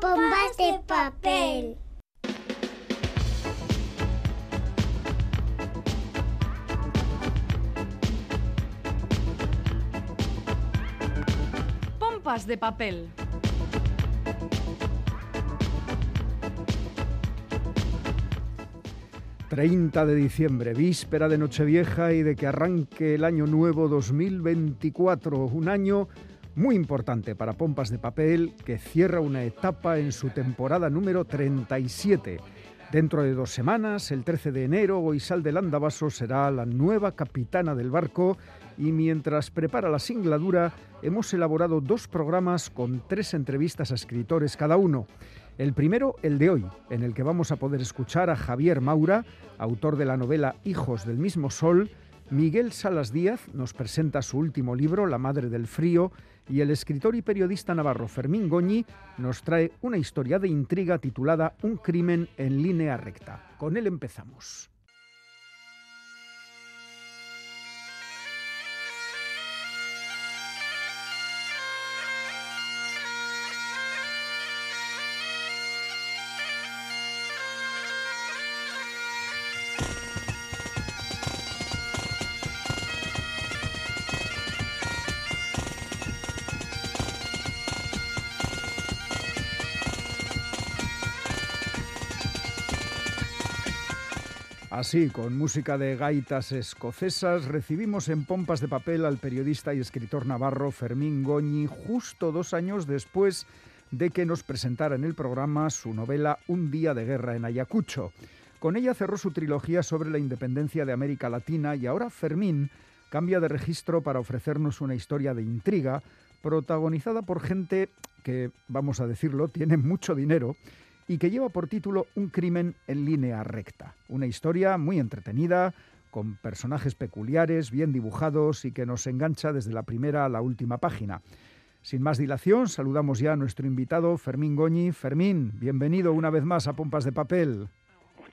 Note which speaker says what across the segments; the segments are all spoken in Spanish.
Speaker 1: bombas de papel.
Speaker 2: Pompas de papel.
Speaker 3: ...30 de diciembre, víspera de Nochevieja y de que arranque el año nuevo 2024, un año muy importante para Pompas de Papel que cierra una etapa en su temporada número 37. Dentro de dos semanas, el 13 de enero, Goisal de Landavaso será la nueva capitana del barco y mientras prepara la singladura, hemos elaborado dos programas con tres entrevistas a escritores cada uno. El primero, el de hoy, en el que vamos a poder escuchar a Javier Maura, autor de la novela Hijos del mismo Sol. Miguel Salas Díaz nos presenta su último libro, La Madre del Frío, y el escritor y periodista navarro Fermín Goñi nos trae una historia de intriga titulada Un crimen en línea recta. Con él empezamos. Así, con música de gaitas escocesas, recibimos en pompas de papel al periodista y escritor navarro Fermín Goñi justo dos años después de que nos presentara en el programa su novela Un día de guerra en Ayacucho. Con ella cerró su trilogía sobre la independencia de América Latina y ahora Fermín cambia de registro para ofrecernos una historia de intriga protagonizada por gente que, vamos a decirlo, tiene mucho dinero y que lleva por título Un crimen en línea recta. Una historia muy entretenida, con personajes peculiares, bien dibujados y que nos engancha desde la primera a la última página. Sin más dilación, saludamos ya a nuestro invitado Fermín Goñi. Fermín, bienvenido una vez más a Pompas de Papel.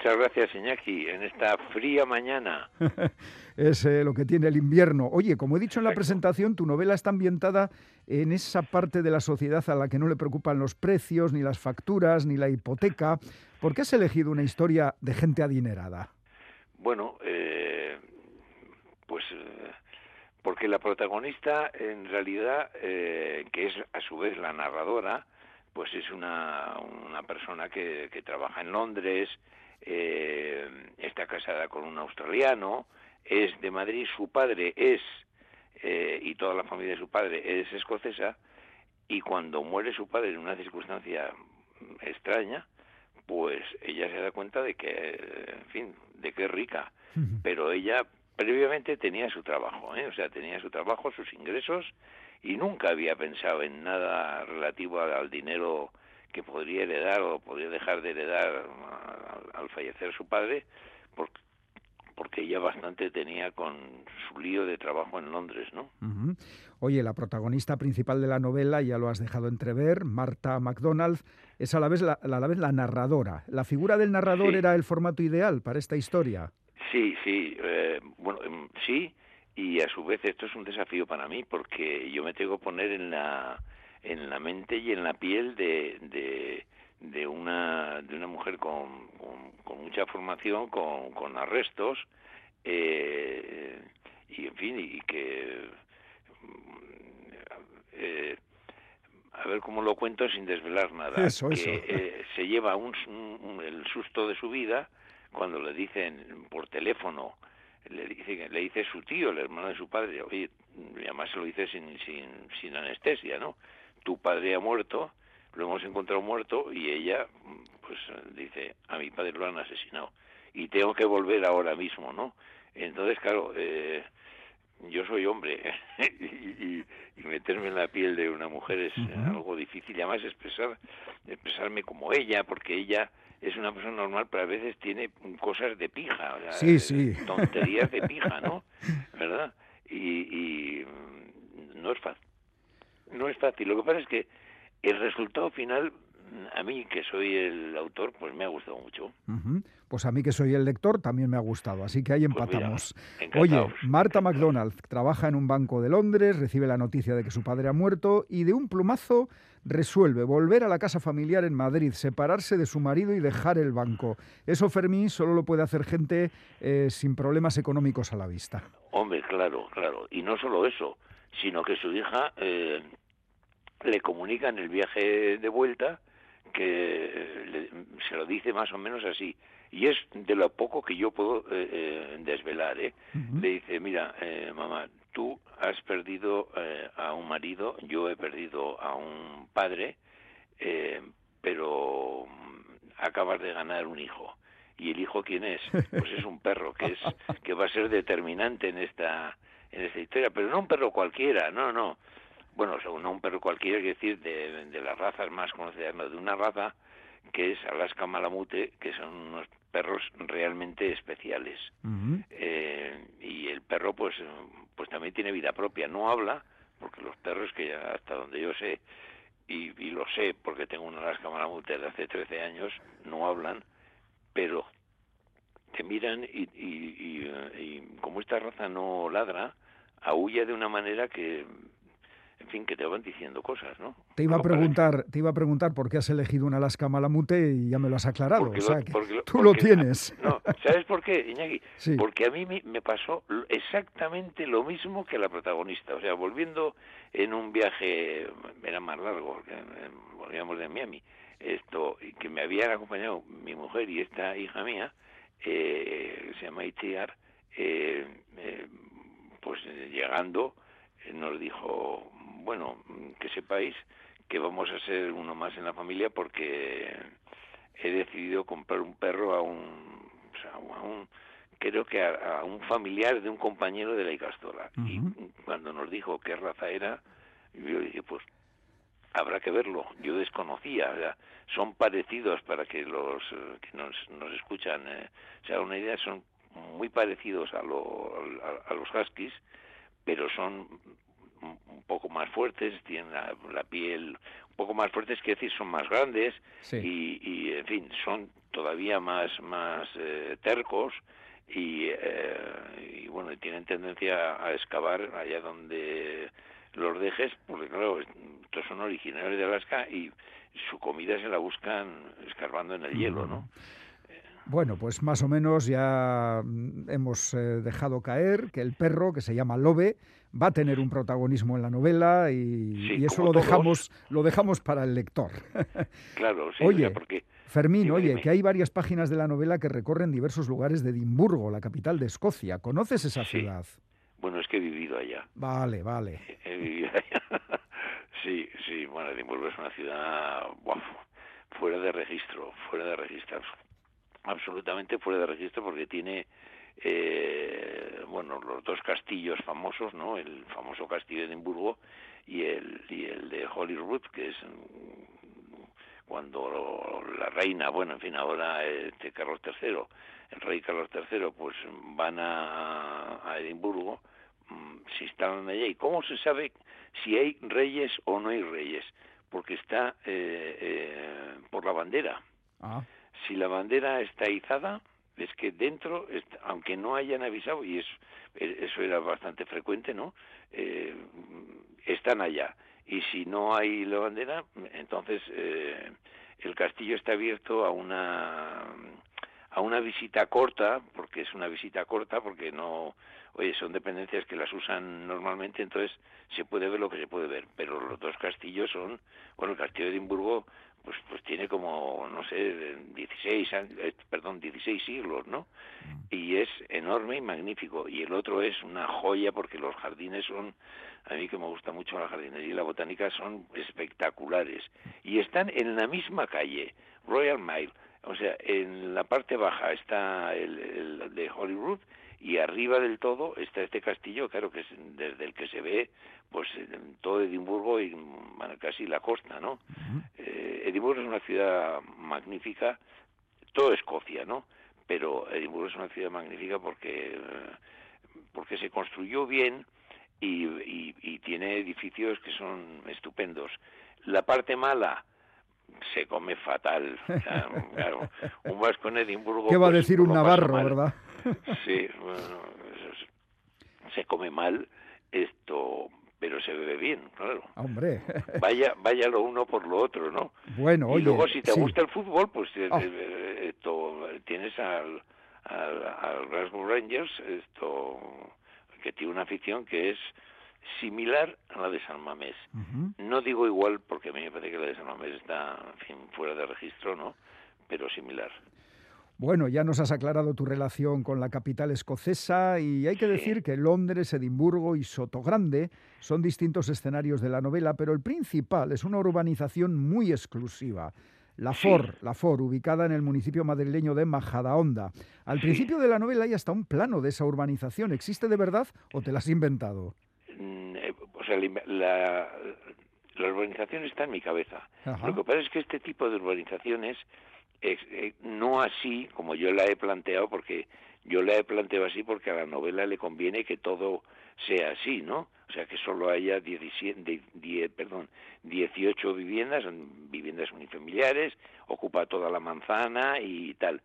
Speaker 4: Muchas gracias, Iñaki, en esta fría mañana.
Speaker 3: es eh, lo que tiene el invierno. Oye, como he dicho en la presentación, tu novela está ambientada en esa parte de la sociedad a la que no le preocupan los precios, ni las facturas, ni la hipoteca. ¿Por qué has elegido una historia de gente adinerada?
Speaker 4: Bueno, eh, pues eh, porque la protagonista, en realidad, que es a su vez la narradora, pues es una, una persona que, que trabaja en Londres, eh, está casada con un australiano, es de Madrid, su padre es, eh, y toda la familia de su padre es escocesa, y cuando muere su padre en una circunstancia extraña, pues ella se da cuenta de que, en fin, de que es rica, pero ella previamente tenía su trabajo, ¿eh? o sea, tenía su trabajo, sus ingresos, y nunca había pensado en nada relativo al dinero que podría heredar o podría dejar de heredar al, fallecer su padre, porque, porque ella bastante tenía con su lío de trabajo en Londres, ¿no?
Speaker 3: Oye, la protagonista principal de la novela, ya lo has dejado entrever, Marta MacDonald, es a la vez la, a la, vez la narradora. ¿La figura del narrador era el formato ideal para esta historia?
Speaker 4: Sí, sí, eh, bueno, em, sí, y a su vez esto es un desafío para mí, porque yo me tengo que poner en la en la mente y en la piel de, de, de una, de una mujer con, con, mucha formación, con, con arrestos, eh, y en fin, y que... Eh, a ver cómo lo cuento sin desvelar nada.
Speaker 3: Eso,
Speaker 4: que Eh, se lleva un, un, el susto de su vida cuando le dicen por teléfono, le dice, le dice su tío, el hermano de su padre, oye, y además se lo dice sin, sin, sin anestesia, ¿no? tu padre ha muerto, lo hemos encontrado muerto y ella pues dice, a mi padre lo han asesinado y tengo que volver ahora mismo, ¿no? Entonces, claro, eh, yo soy hombre y, meterme en la piel de una mujer es algo difícil y además expresar, expresarme como ella, porque ella es una persona normal, pero a veces tiene cosas de pija, o
Speaker 3: sí, sí.
Speaker 4: tonterías de pija, ¿no? ¿Verdad? Y, y no es fácil no es fácil. Lo que pasa es que el resultado final a mí, que soy el autor, pues me ha gustado mucho.
Speaker 3: Pues a mí, que soy el lector, también me ha gustado. Así que ahí pues empatamos. Oye, Marta McDonald trabaja en un banco de Londres, recibe la noticia de que su padre ha muerto y de un plumazo resuelve volver a la casa familiar en Madrid, separarse de su marido y dejar el banco. Eso, Fermín, solo lo puede hacer gente eh, sin problemas económicos a la vista.
Speaker 4: Hombre, claro, claro. Y no solo eso, sino que su hija eh, le comunica en el viaje de vuelta que se lo dice más o menos así. Y es de lo poco que yo puedo eh, eh, desvelar. ¿eh? Le dice, mira, eh, mamá, tú has perdido a un marido, yo he perdido a un padre, pero acabas de ganar un hijo. ¿Y el hijo quién es? Pues es un perro que es que va a ser determinante en esta en esta historia, pero no un perro cualquiera, no, no bueno, según un perro cualquiera, quiere decir de, de las razas más conocidas, no, de una raza que es Alaska Malamute, que son unos perros realmente especiales. eh, y el perro, pues, pues también tiene vida propia. No habla, porque los perros, que ya hasta donde yo sé, y, y lo sé porque tengo un Alaska Malamute de hace 13 años, no hablan, pero te miran y, y, y, y como esta raza no ladra, aúlla de una manera que en fin, que te van diciendo cosas, ¿no?
Speaker 3: Te iba a preguntar, te iba a preguntar por qué has elegido un Alaska Malamute y ya me lo has aclarado. o sea, que tú lo tienes.
Speaker 4: No, ¿sabes por qué, Iñaki? Porque a mí me pasó exactamente lo mismo que a la protagonista. O sea, volviendo en un viaje, era más largo, eh, volvíamos de Miami, esto, que me habían acompañado mi mujer y esta hija mía, eh, se llama Itiar, eh, eh, pues llegando nos dijo, bueno, que sepáis que vamos a ser uno más en la familia porque he decidido comprar un perro a un, o sea, a un creo que a, un familiar de un compañero de la Icastola. Y cuando nos dijo qué raza era, yo dije, pues habrá que verlo. Yo desconocía, o sea, son parecidos para que los que nos, nos escuchan eh, o sea una idea, son muy parecidos a, lo, a, a los huskies, pero son un poco más fuertes, tienen la, piel un poco más fuertes, que decir, son más grandes y, y, en fin, son todavía más, más eh, tercos y, eh, y, bueno, tienen tendencia a excavar allá donde los dejes, porque claro, estos son originarios de Alaska y su comida se la buscan escarbando en el hielo, ¿no?
Speaker 3: Bueno, pues más o menos ya hemos eh, dejado caer que el perro, que se llama Lobe, va a tener un protagonismo en la novela y, eso lo dejamos, lo dejamos para el lector.
Speaker 4: Claro, sí,
Speaker 3: oye,
Speaker 4: porque...
Speaker 3: Fermín, oye, que hay varias páginas de la novela que recorren diversos lugares de Edimburgo, la capital de Escocia. ¿Conoces esa ciudad?
Speaker 4: Bueno, es que he vivido allá.
Speaker 3: Vale, vale.
Speaker 4: He vivido allá. sí, sí, bueno, Edimburgo es una ciudad fuera de registro, fuera de registro, absolutamente fuera de registro porque tiene eh, bueno, los dos castillos famosos, ¿no? El famoso castillo de Edimburgo y el, y el de Holyrood, que es mm, cuando la reina, bueno, en fin, ahora este Carlos III, el rey Carlos III, pues van a, a Edimburgo, mm, se instalan allá. ¿Y cómo se sabe si hay reyes o no hay reyes? Porque está eh, eh, por la bandera. Ah. Si la bandera está izada, es que dentro, aunque no hayan avisado, y eso, e, eso era bastante frecuente, ¿no? Eh, están allá. Y si no hay la bandera, entonces eh, el castillo está abierto a una a una visita corta, porque es una visita corta, porque no, oye, son dependencias que las usan normalmente, entonces se puede ver lo que se puede ver, pero los dos castillos son, bueno, el castillo de Edimburgo pues pues tiene como no sé 16 eh, perdón 16 siglos no mm. y es enorme y magnífico. Y el otro es una joya porque los jardines son a mí que me gusta mucho la jardinería y la botánica son espectaculares. Y están en la misma calle Royal Mile. O sea en la parte baja está el, el de Holyrood y arriba del todo está este castillo, claro que es desde el que se ve pues todo Edimburgo y casi la costa, ¿no? Eh, Edimburgo es una ciudad magnífica, todo Escocia, ¿no? Pero Edimburgo es una ciudad magnífica porque porque se construyó bien y, y tiene edificios que son estupendos. La parte mala, se come fatal. claro, un vasco en Edimburgo.
Speaker 3: ¿Qué va a
Speaker 4: pues,
Speaker 3: decir un navarro, verdad?
Speaker 4: Sí, bueno, eso es- se come mal esto, pero se bebe bien, claro.
Speaker 3: Hombre,
Speaker 4: Vaya, vaya lo uno por lo otro, ¿no?
Speaker 3: bueno,
Speaker 4: y
Speaker 3: oye.
Speaker 4: luego si te
Speaker 3: sí.
Speaker 4: gusta el fútbol, pues eh,
Speaker 3: Ah.
Speaker 4: eh, esto tienes al, al, al Glasgow Rangers, esto que tiene una afición que es similar a la de San Mamés. No digo igual porque a mí me parece que la de San Mamés está en fin, fuera de registro, ¿no? Pero similar.
Speaker 3: Bueno, ya nos has aclarado tu relación con la capital escocesa y hay que decir que Londres, Edimburgo y Sotogrande son distintos escenarios de la novela, pero el principal es una urbanización muy exclusiva. La. FOR, la FOR, ubicada en el municipio madrileño de Majadahonda. Al principio de la novela hay hasta un plano de esa urbanización. ¿Existe de verdad o te la has inventado?
Speaker 4: Mm, eh, O sea, la, la, la urbanización está en mi cabeza.
Speaker 3: Ajá.
Speaker 4: Lo que pasa es que este tipo de urbanizaciones, eh, no así como yo la he planteado, porque yo la he planteado así porque a la novela le conviene que todo sea así, ¿no? O sea, que solo haya 17, de- die- perdón, 18 viviendas, viviendas unifamiliares, ocupa toda la manzana y tal.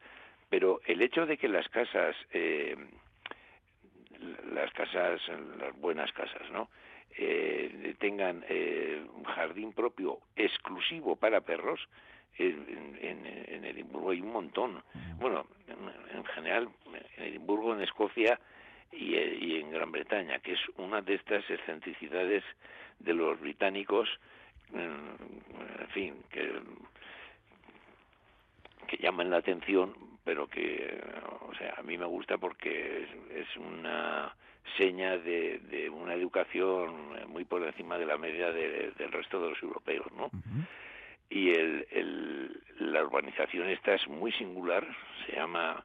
Speaker 4: Pero el hecho de que las casas, eh, las casas, las buenas casas, ¿no? Eh, tengan eh, un jardín propio exclusivo para perros, en, en, en Edimburgo hay un montón. Bueno, en, en general, en Edimburgo, en Escocia y, eh, y en Gran Bretaña, que es una de estas excentricidades de los británicos, mm, en fin, que, que llaman la atención, pero que, o sea, a mí me gusta porque es, es una seña de, de una educación muy por encima de la media de- del resto de los europeos, ¿no? Y el, el- la urbanización esta es muy singular se llama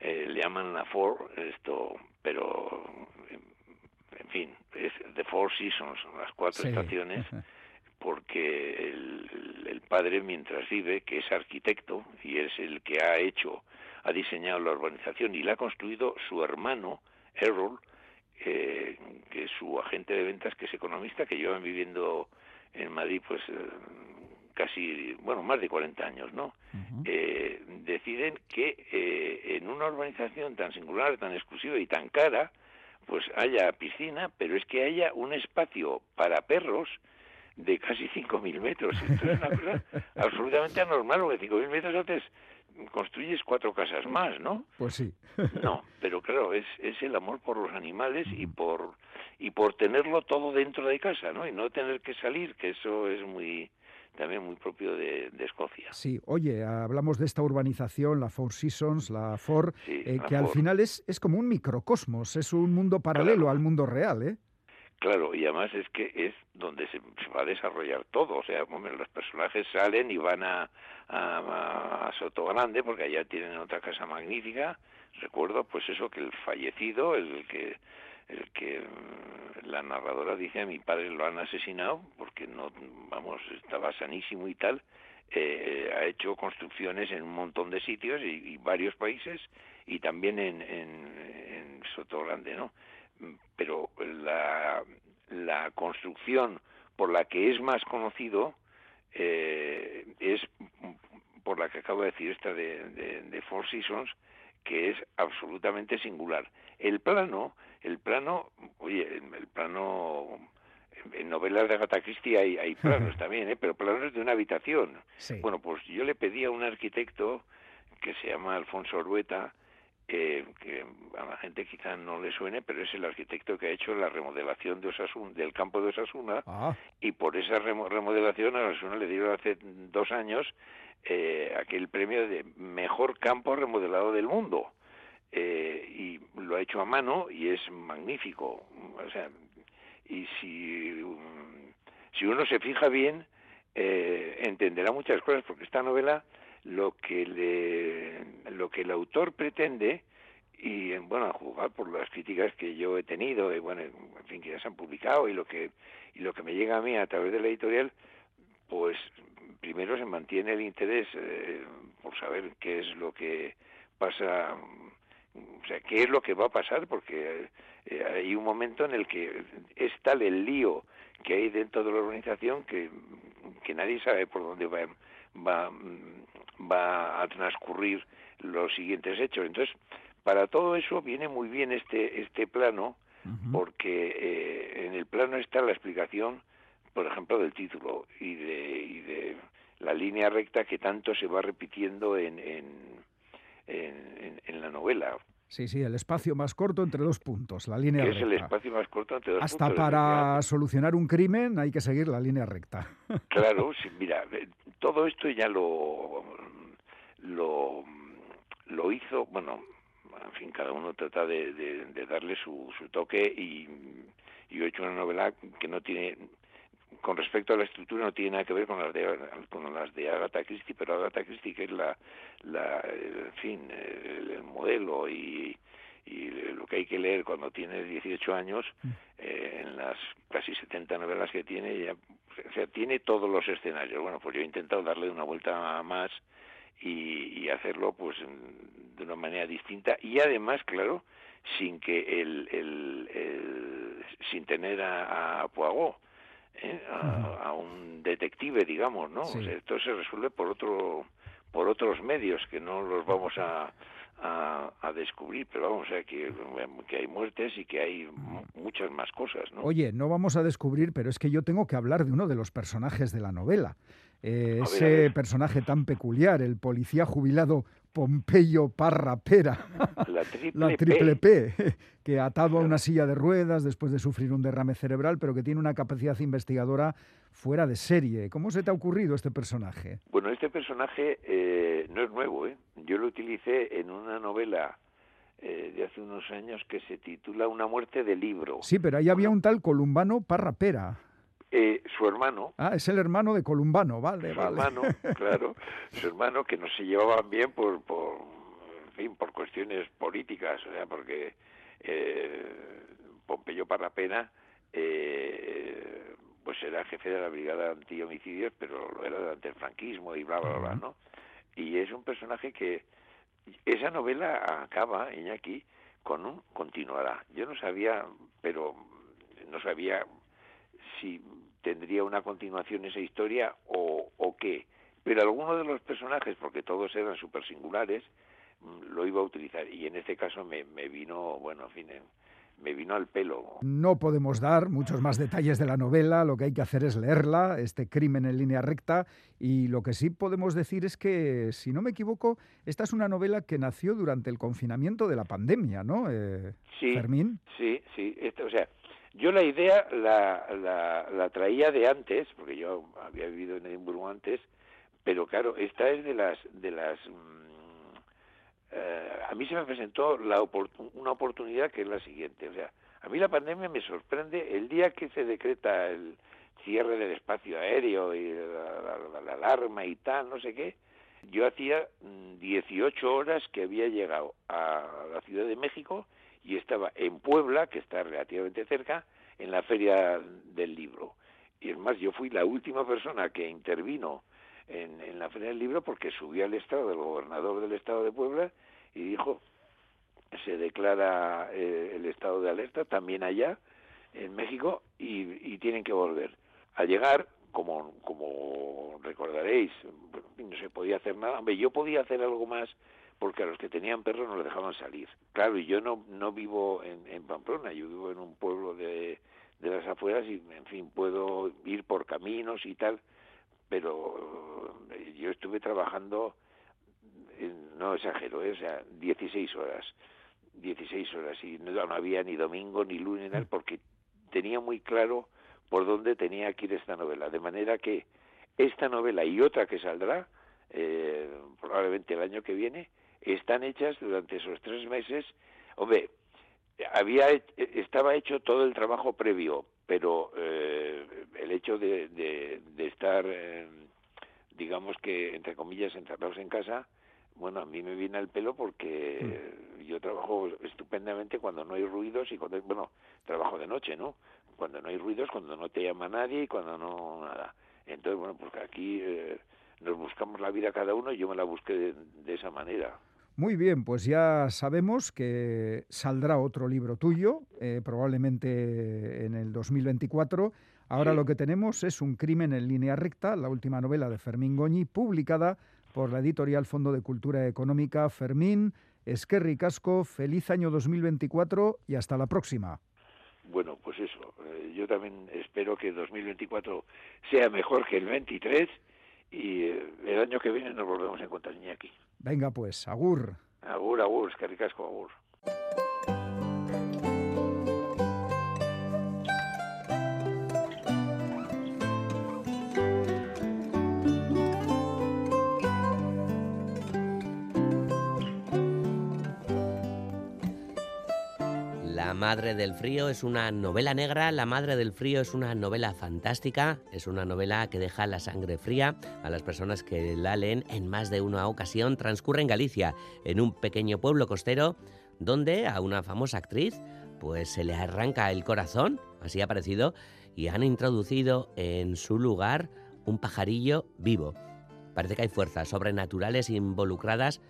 Speaker 4: eh, le llaman la Four esto pero en, fin es the Four Seasons las cuatro
Speaker 3: Sí.
Speaker 4: estaciones porque el, el padre mientras vive que es arquitecto y es el que ha hecho ha diseñado la urbanización y la ha construido su hermano Errol eh, que es su agente de ventas que es economista que llevan viviendo en Madrid pues eh, casi bueno más de 40 años no eh, deciden que eh, en una urbanización tan singular tan exclusiva y tan cara pues haya piscina pero es que haya un espacio para perros de casi 5.000 metros. Esto es una cosa absolutamente anormal, porque 5.000 metros antes construyes cuatro casas más, ¿no?
Speaker 3: Pues sí.
Speaker 4: No, pero claro, es, es el amor por los animales y por y por tenerlo todo dentro de casa, ¿no? Y no tener que salir, que eso es muy también muy propio de, de Escocia.
Speaker 3: Sí, oye, hablamos de esta urbanización, la Four Seasons, la Four,
Speaker 4: Sí,
Speaker 3: eh,
Speaker 4: la
Speaker 3: que al final es, es como un microcosmos, es un mundo paralelo
Speaker 4: Claro.
Speaker 3: al mundo real, ¿eh?
Speaker 4: Claro, y además es que es donde se, se va a desarrollar todo. O sea, hombre, los personajes salen y van a, a, a Sotogrande, porque allá tienen otra casa magnífica. Recuerdo, pues eso, que el fallecido, el que el que mm, la narradora dice a mi padre lo han asesinado porque no vamos estaba sanísimo y tal eh, ha hecho construcciones en un montón de sitios y, varios países y también en, en, en Sotogrande no pero la, la construcción por la que es más conocido eh, es por la que acabo de decir esta de, de Four Seasons que es absolutamente singular el plano el plano oye el, plano en novelas de Agatha Christie hay, hay planos también ¿eh? pero planos de una habitación
Speaker 3: Sí.
Speaker 4: bueno pues yo le pedí a un arquitecto que se llama Alfonso Orueta eh, que a la gente quizá no le suene, pero es el arquitecto que ha hecho la remodelación de Osasuna, del campo de Osasuna,
Speaker 3: Ah,
Speaker 4: y por esa remo- remodelación a Osasuna le dieron hace dos años eh, aquel premio de mejor campo remodelado del mundo. Eh, y lo ha hecho a mano y es magnífico. O sea, y si, um, si uno se fija bien, eh, entenderá muchas cosas, porque esta novela lo que le, lo que el autor pretende y bueno a juzgar por las críticas que yo he tenido y bueno en fin que ya se han publicado y lo que y lo que me llega a mí a través de la editorial pues primero se mantiene el interés eh, por saber qué es lo que pasa o sea qué es lo que va a pasar porque eh, hay un momento en el que es tal el lío que hay dentro de la organización que, que nadie sabe por dónde va, va, va a transcurrir los siguientes hechos. Entonces, para todo eso viene muy bien este, este plano, porque eh, en el plano está la explicación, por ejemplo, del título y de, y de la línea recta que tanto se va repitiendo en, en, en, la novela.
Speaker 3: Sí, sí, el espacio más corto entre dos puntos, la línea recta.
Speaker 4: Es el espacio más corto entre dos
Speaker 3: Hasta
Speaker 4: puntos.
Speaker 3: Hasta para solucionar un crimen hay que seguir la línea recta.
Speaker 4: Claro, sí, mira, eh, todo esto ya lo, lo, lo hizo, bueno, en fin, cada uno trata de, de, darle su, su toque y yo he hecho una novela que no tiene con respecto a la estructura no tiene nada que ver con las de con las de Agatha Christie pero Agatha Christie que es la, la en fin el, modelo y, y lo que hay que leer cuando tienes 18 años mm. eh, en las casi 70 novelas que tiene ya o sea tiene todos los escenarios bueno pues yo he intentado darle una vuelta más y, y hacerlo pues de una manera distinta y además claro sin que el, el, sin tener a, a Poirot ¿eh? a, un detective, digamos, ¿no? esto se resuelve por otro por otros medios que no los vamos a, a, descubrir, pero vamos, a ver que, que, hay muertes y que hay muchas más cosas, ¿no?
Speaker 3: Oye, no vamos a descubrir, pero es que yo tengo que hablar de uno de los personajes de la novela. Eh, ese personaje tan peculiar, el policía jubilado Pompeyo Parra Pera,
Speaker 4: la
Speaker 3: triple, P. que atado a una silla de ruedas después de sufrir un derrame cerebral, pero que tiene una capacidad investigadora fuera de serie. ¿Cómo se te ha ocurrido este personaje?
Speaker 4: Bueno, este personaje eh, no es nuevo. ¿eh? Yo lo utilicé en una novela eh, de hace unos años que se titula Una muerte de libro.
Speaker 3: Sí, pero ahí había un tal Columbano Parra Pera.
Speaker 4: Eh, su hermano.
Speaker 3: Ah, es el hermano de Columbano, vale,
Speaker 4: su
Speaker 3: vale.
Speaker 4: hermano, claro, su hermano que no se llevaban bien por, por, en fin, por cuestiones políticas, o sea, porque eh, Pompeyo Parrapena, eh, pues era jefe de la brigada anti-homicidios, pero lo era durante el franquismo y bla, bla, bla, ¿no? Y es un personaje que esa novela acaba, Iñaki, con un continuará. Yo no sabía, pero no sabía si tendría una continuación esa historia o, o qué. Pero alguno de los personajes, porque todos eran súper singulares, mm, lo iba a utilizar. Y en este caso me, me vino, bueno, en fin, me vino al pelo.
Speaker 3: No podemos dar muchos más detalles de la novela, lo que hay que hacer es leerla, este crimen en línea recta, y lo que sí podemos decir es que, si no me equivoco, esta es una novela que nació durante el confinamiento de la pandemia, ¿no, eh,
Speaker 4: sí,
Speaker 3: Fermín?
Speaker 4: Sí, sí, esto, o sea, yo la idea la, la, la, traía de antes, porque yo había vivido en Edimburgo antes, pero claro, esta es de las... De las mm, eh, a mí se me presentó la una oportunidad que es la siguiente. O sea, a mí la pandemia me sorprende el día que se decreta el cierre del espacio aéreo y la, la alarma y tal, no sé qué. Yo hacía 18 mm, horas que había llegado a la Ciudad de México y estaba en Puebla, que está relativamente cerca, en la feria del libro. Y es más, yo fui la última persona que intervino en, en la feria del libro porque subí al estado del gobernador del estado de Puebla y dijo, se declara eh, el estado de alerta también allá, en México, y, y tienen que volver. Al llegar, como, como recordaréis, no se podía hacer nada. Hombre, yo podía hacer algo más porque a los que tenían perros no les dejaban salir. Claro, y yo no, no vivo en, en Pamplona, yo vivo en un pueblo de, de las afueras y, en fin, puedo ir por caminos y tal, pero eh, yo estuve trabajando, no exagero, ¿eh? o sea, 16 horas, 16 horas, y no, no había ni domingo ni lunes, ni nada, porque tenía muy claro por dónde tenía que ir esta novela, de manera que esta novela y otra que saldrá, eh, probablemente el año que viene, están hechas durante esos tres meses. Hombre, había estaba hecho todo el trabajo previo, pero eh, el hecho de, de, estar, eh, digamos que entre comillas, encerrados en casa, bueno, a mí me viene al pelo porque mm. yo trabajo estupendamente cuando no hay ruidos y cuando, bueno, trabajo de noche, ¿no? Cuando no hay ruidos, cuando no te llama nadie y cuando no nada. Entonces, bueno, porque aquí eh, nos buscamos la vida cada uno y yo me la busqué de esa manera.
Speaker 3: Muy bien, pues ya sabemos que saldrá otro libro tuyo, eh, probablemente en el 2024. Ahora lo que tenemos es Un crimen en línea recta, la última novela de Fermín Goñi, publicada por la editorial Fondo de Cultura Económica. Fermín, Esquerri Casco, feliz año 2024 y hasta la próxima.
Speaker 4: Bueno, pues eso, eh, yo también espero que 2024 sea mejor que el 23 y eh, el año que viene nos volvemos a encontrar aquí.
Speaker 3: Venga pues, agur.
Speaker 4: Agur, agur, que ricasco, agur.
Speaker 2: Madre del Frío es una novela negra, La Madre del Frío es una novela fantástica, es una novela que deja la sangre fría a las personas que la leen en más de una ocasión. Transcurre en Galicia, en un pequeño pueblo costero, donde a una famosa actriz pues se le arranca el corazón, así ha parecido, y han introducido en su lugar un pajarillo vivo. Parece que hay fuerzas sobrenaturales involucradas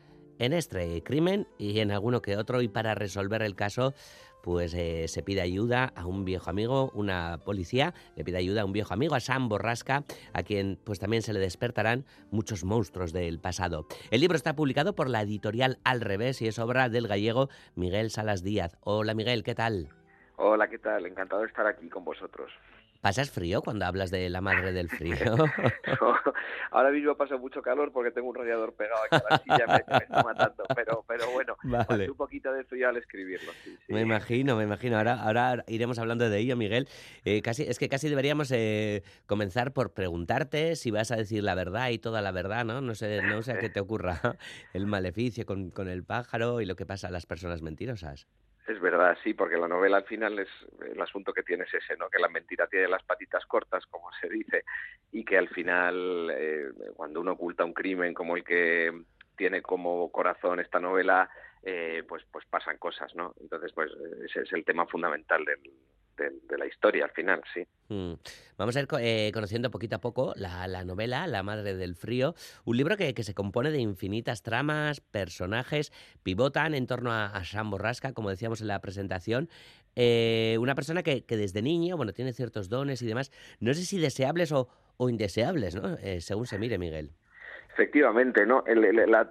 Speaker 2: en este crimen y en alguno que otro y para resolver el caso pues eh, se pide ayuda a un viejo amigo, una policía le pide ayuda a un viejo amigo, a Sam Borrasca, a quien pues también se le despertarán muchos monstruos del pasado. El libro está publicado por la editorial Al Revés y es obra del gallego Miguel Salas Díaz. Hola Miguel, ¿qué tal?
Speaker 5: Hola, ¿qué tal? Encantado de estar aquí con vosotros.
Speaker 2: ¿Pasas frío cuando hablas de la madre del frío?
Speaker 5: ahora mismo paso mucho calor porque tengo un radiador pegado aquí a la silla me, me está matando, pero, pero bueno, un poquito de frío al escribirlo.
Speaker 2: Me imagino, me imagino. Ahora, ahora iremos hablando de ello, Miguel. Eh, casi, es que casi deberíamos eh, comenzar por preguntarte si vas a decir la verdad y toda la verdad, ¿no? No sé, no sé a qué te ocurra el maleficio con, con el pájaro y lo que pasa a las personas mentirosas.
Speaker 5: Es verdad, sí, porque la novela al final es el asunto que tiene es ese, ¿no? Que la mentira tiene las patitas cortas, como se dice, y que al final, eh, cuando uno oculta un crimen como el que tiene como corazón esta novela, eh, pues, pues pasan cosas, ¿no? Entonces, pues ese es el tema fundamental del, de, la historia al final, sí.
Speaker 2: Mm. Vamos a ir eh, conociendo poquito a poco la, novela La Madre del Frío, un libro que, se compone de infinitas tramas, personajes, pivotan en torno a, a Sam Borrasca, como decíamos en la presentación, eh, una persona que, desde niño, bueno, tiene ciertos dones y demás, no sé si deseables o, indeseables, ¿no? Eh, según se mire, Miguel.
Speaker 5: Efectivamente, ¿no?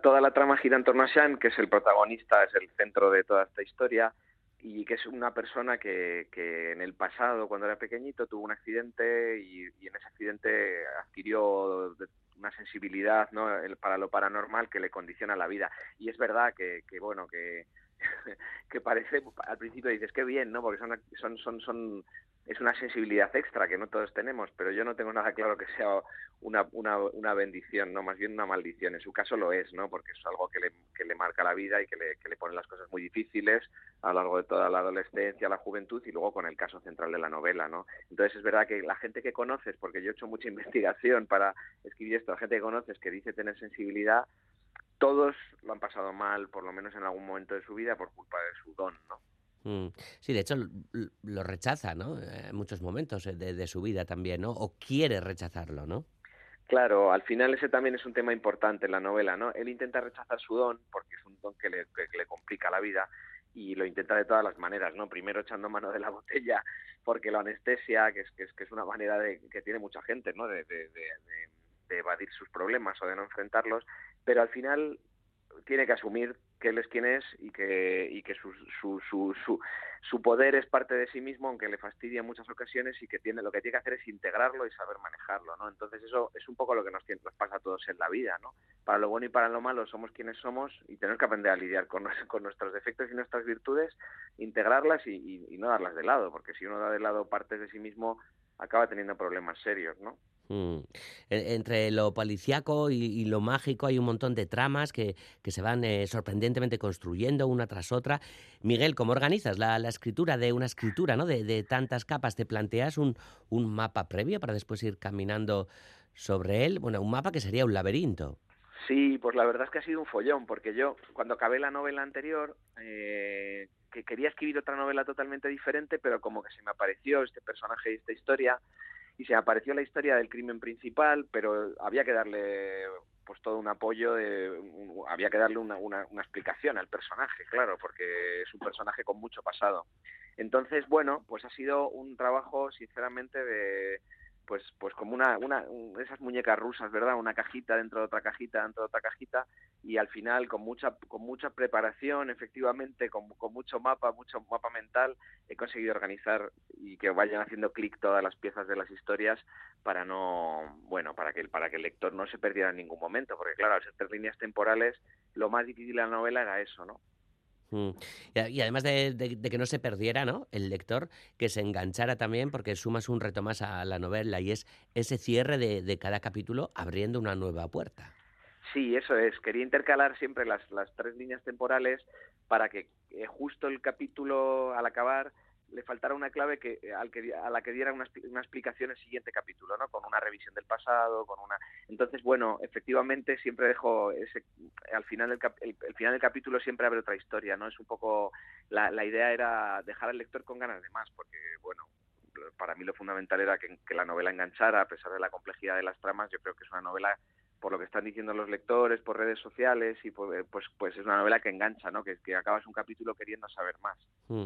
Speaker 5: toda la trama gira en torno a Sean, que es el protagonista, es el centro de toda esta historia y que es una persona que, que, en el pasado, cuando era pequeñito, tuvo un accidente y, en ese accidente adquirió una sensibilidad ¿no? para lo paranormal que le condiciona la vida. Y es verdad que, que bueno, que, que parece, al principio dices, qué bien, ¿no? Porque son, son, son, son es una sensibilidad extra que no todos tenemos, pero yo no tengo nada claro que sea una, una, una bendición, no más bien una maldición. En su caso lo es, ¿no? Porque es algo que le, que le marca la vida y que le, que le pone las cosas muy difíciles a lo largo de toda la adolescencia, la juventud y luego con el caso central de la novela, ¿no? Entonces es verdad que la gente que conoces, porque yo he hecho mucha investigación para escribir esto, la gente que conoces que dice tener sensibilidad, todos lo han pasado mal, por lo menos en algún momento de su vida, por culpa de su don, ¿no?
Speaker 2: Mm. Sí, de hecho lo rechaza, ¿no? En muchos momentos eh, de, su vida también, ¿no? O quiere rechazarlo, ¿no?
Speaker 5: Claro, al final ese también es un tema importante en la novela, ¿no? Él intenta rechazar su don porque es un don que le, complica la vida y lo intenta de todas las maneras, ¿no? Primero echando mano de la botella porque lo anestesia, que es, que es, que es una manera de, que tiene mucha gente, ¿no? de, de, de evadir sus problemas o de no enfrentarlos, pero al final tiene que asumir que él es quien es y que, y que su, su, su, su, poder es parte de sí mismo, aunque le fastidia en muchas ocasiones y que tiene lo que tiene que hacer es integrarlo y saber manejarlo, ¿no? Entonces eso es un poco lo que nos, nos pasa a todos en la vida, ¿no? Para lo bueno y para lo malo somos quienes somos y tenemos que aprender a lidiar con, con nuestros defectos y nuestras virtudes, integrarlas y, y no darlas de lado, porque si uno da de lado partes de sí mismo acaba teniendo problemas serios, ¿no?
Speaker 2: Mm. E, entre lo policiaco y, lo mágico hay un montón de tramas que, que se van eh, sorprendentemente construyendo una tras otra. Miguel, ¿cómo organizas la, la escritura de una escritura ¿no? de, de, tantas capas? ¿Te planteas un, un mapa previo para después ir caminando sobre él? Bueno, un mapa que sería un laberinto.
Speaker 5: Sí, pues la verdad es que ha sido un follón, porque yo cuando acabé la novela anterior, eh, que quería escribir otra novela totalmente diferente, pero como que se me apareció este personaje y esta historia, y se apareció la historia del crimen principal, pero había que darle pues todo un apoyo, de, había que darle una, una, explicación al personaje, claro, porque es un personaje con mucho pasado. Entonces, bueno, pues ha sido un trabajo, sinceramente, de, pues pues como una, una esas muñecas rusas, ¿verdad? Una cajita dentro de otra cajita, dentro de otra cajita y al final con mucha con mucha preparación, efectivamente, con, mucho mapa, mucho mapa mental, he conseguido organizar y que vayan haciendo clic todas las piezas de las historias para no, bueno, para que para que el lector no se perdiera en ningún momento, porque claro, al ser tres líneas temporales, lo más difícil de la novela era eso, ¿no?
Speaker 2: Mm. Y, además de, que no se perdiera, ¿no? El lector, que se enganchara también, porque sumas un reto más a la novela y es ese cierre de, cada capítulo abriendo una nueva puerta.
Speaker 5: Sí, eso es. Quería intercalar siempre las, las tres líneas temporales para que eh, justo el capítulo al acabar le faltara una clave que, eh, al que a la que diera una, una, explicación el siguiente capítulo, ¿no? Con una revisión del pasado, con una... Entonces, bueno, efectivamente siempre dejo ese... Al final del el, final del capítulo siempre abre otra historia, ¿no? Es un poco... La, la idea era dejar al lector con ganas de más, porque, bueno, para mí lo fundamental era que la novela enganchara, a pesar de la complejidad de las tramas, yo creo que es una novela por lo que están diciendo los lectores, por redes sociales, y pues, pues, pues es una novela que engancha, ¿no? Que, que acabas un capítulo queriendo saber más.
Speaker 2: Mm.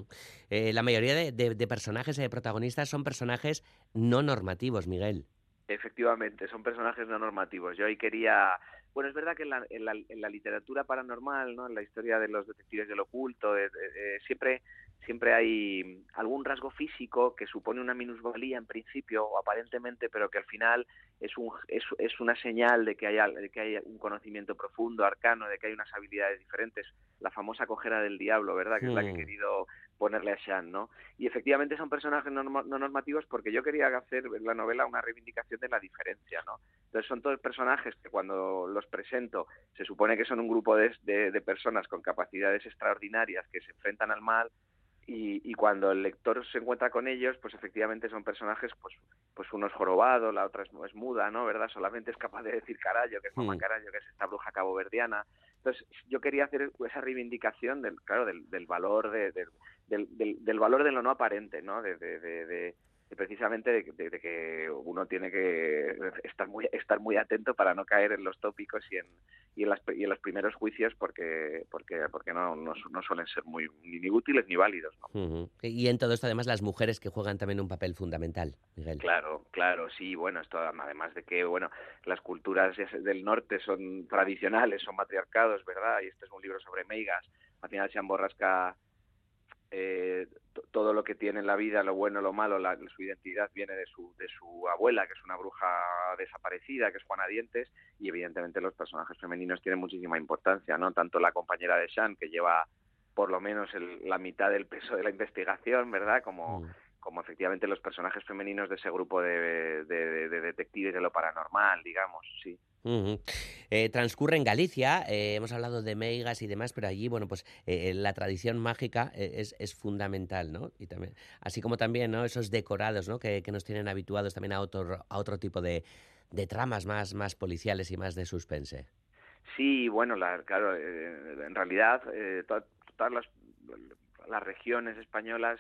Speaker 2: Eh, la mayoría de, de, personajes y de protagonistas son personajes no normativos, Miguel.
Speaker 5: Efectivamente, son personajes no normativos. Yo ahí quería... Bueno, es verdad que en la, en la, en la literatura paranormal, ¿no? En la historia de los detectives del oculto, siempre siempre hay algún rasgo físico que supone una minusvalía en principio o aparentemente, pero que al final es, un, es, es una señal de que, haya, de que hay un conocimiento profundo, arcano, de que hay unas habilidades diferentes. La famosa cojera del diablo, ¿verdad? Que es la que he querido ponerle a Shan, ¿no? Y efectivamente son personajes no, normativos porque yo quería hacer en la novela una reivindicación de la diferencia, ¿no? Entonces son todos personajes que cuando los presento se supone que son un grupo de, de personas con capacidades extraordinarias que se enfrentan al mal, y, cuando el lector se encuentra con ellos, pues efectivamente son personajes, pues, pues uno es jorobado, la otra es, muda, ¿no? ¿Verdad? Solamente es capaz de decir carallo, que es mamá hmm. carallo, que es esta bruja caboverdiana. Entonces, yo quería hacer esa reivindicación del, claro, del, del valor de, del, del, del, valor de lo no aparente, ¿no? de, de precisamente de, que uno tiene que estar muy estar muy atento para no caer en los tópicos y en, y en, las, y en los primeros juicios porque porque porque no, no, suelen ser muy ni útiles ni válidos
Speaker 2: y en todo esto además las mujeres que juegan también un papel fundamental Miguel.
Speaker 5: Claro claro sí bueno esto además de que bueno las culturas del norte son tradicionales son matriarcados verdad y este es un libro sobre meigas. Al final se emborrasca eh, todo lo que tiene en la vida, lo bueno, lo malo, la, su identidad viene de su, de su abuela, que es una bruja desaparecida, que es Juana Dientes, y evidentemente los personajes femeninos tienen muchísima importancia, ¿no? Tanto la compañera de Shan, que lleva por lo menos la mitad del peso de la investigación, ¿verdad? Como, mm. como efectivamente los personajes femeninos de ese grupo de, de detectives de lo paranormal, digamos, sí.
Speaker 2: Eh, transcurre en Galicia, eh, hemos hablado de meigas y demás, pero allí, bueno, pues eh, la tradición mágica es, es, fundamental, ¿no? Y también, así como también, ¿no? Esos decorados, ¿no? Que, que nos tienen habituados también a otro, a otro tipo de, de, tramas más, más policiales y más de suspense.
Speaker 5: Sí, bueno, la, claro, en realidad todas las, las regiones españolas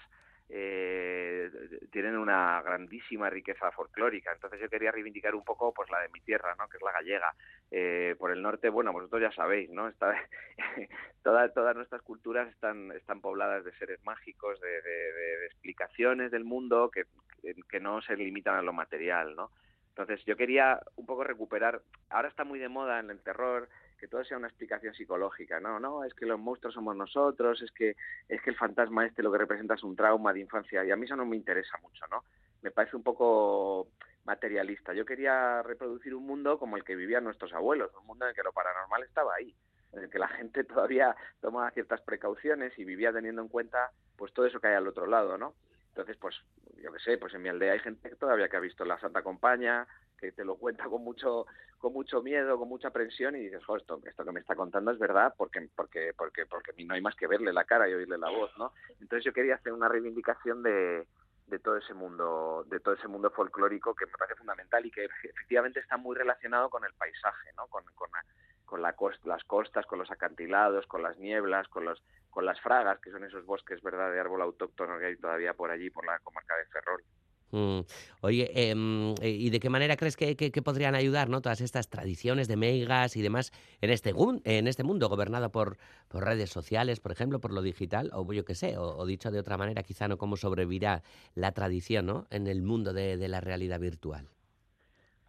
Speaker 5: eh, tienen una grandísima riqueza folclórica. Entonces yo quería reivindicar un poco pues la de mi tierra, ¿no? que es la gallega. Eh, por el norte, bueno, vosotros ya sabéis, ¿no? Todas nuestras culturas están, están pobladas de seres mágicos, de, de, explicaciones del mundo que, que no se limitan a lo material, ¿no? Entonces yo quería un poco recuperar, ahora está muy de moda en el terror que todo sea una explicación psicológica, no, no, es que los monstruos somos nosotros, es que es que el fantasma este lo que representa es un trauma de infancia y a mí eso no me interesa mucho, ¿no? Me parece un poco materialista. Yo quería reproducir un mundo como el que vivían nuestros abuelos, un mundo en el que lo paranormal estaba ahí, en el que la gente todavía tomaba ciertas precauciones y vivía teniendo en cuenta pues todo eso que hay al otro lado, ¿no? Entonces, pues, yo qué sé, pues en mi aldea hay gente que todavía que ha visto la Santa Compañía, que te lo cuenta con mucho con mucho miedo, con mucha aprensión y dices, jo, esto, esto que me está contando es verdad porque porque porque porque no hay más que verle la cara y oírle la voz, ¿no? Entonces yo quería hacer una reivindicación de, de todo ese mundo de todo ese mundo folclórico que me parece fundamental y que efectivamente está muy relacionado con el paisaje, ¿no? Con, con, con la las costas, con los acantilados, con las nieblas, con los con las fragas, que son esos bosques, ¿verdad?, de árbol autóctono que hay todavía por allí, por la comarca de Ferrol.
Speaker 2: Mm. Oye, em, eh, ¿y de qué manera crees que, podrían ayudar ¿no? todas estas tradiciones de megas y demás en este, en este mundo gobernado por, redes sociales, por ejemplo, por lo digital? O yo qué sé, o, dicho de otra manera, quizá no cómo sobrevivirá la tradición ¿no? en el mundo de, la realidad virtual.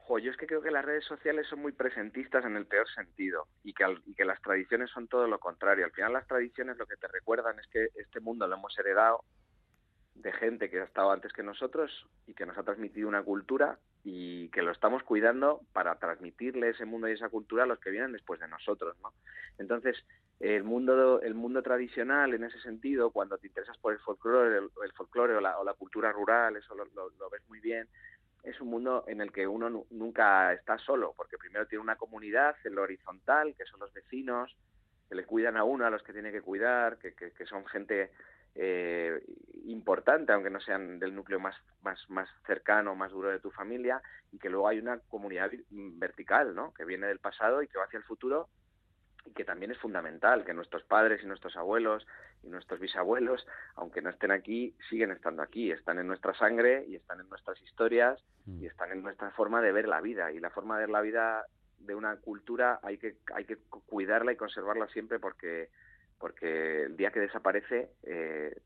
Speaker 5: yo es que creo que las redes sociales son muy presentistas en el peor sentido y que, y que las tradiciones son todo lo contrario. Al final las tradiciones lo que te recuerdan es que este mundo lo hemos heredado de gente que ha estado antes que nosotros y que nos ha transmitido una cultura y que lo estamos cuidando para transmitirle ese mundo y esa cultura a los que vienen después de nosotros, ¿no? Entonces, el mundo el mundo tradicional en ese sentido, cuando te interesas por el folclore, el, folclore o la, o la, cultura rural, eso lo, lo, ves muy bien, es un mundo en el que uno nunca está solo, porque primero tiene una comunidad en lo horizontal, que son los vecinos, que le cuidan a uno, a los que tiene que cuidar, que, que son gente eh, importante, aunque no sean del núcleo más, más, más cercano, más duro de tu familia, y que luego hay una comunidad vertical, ¿no? que viene del pasado y que va hacia el futuro y que también es fundamental, que nuestros padres y nuestros abuelos y nuestros bisabuelos, aunque no estén aquí, siguen estando aquí, están en nuestra sangre y están en nuestras historias mm. y están en nuestra forma de ver la vida. Y la forma de ver la vida de una cultura hay que, hay que cuidarla y conservarla siempre porque porque el día que desaparece eh,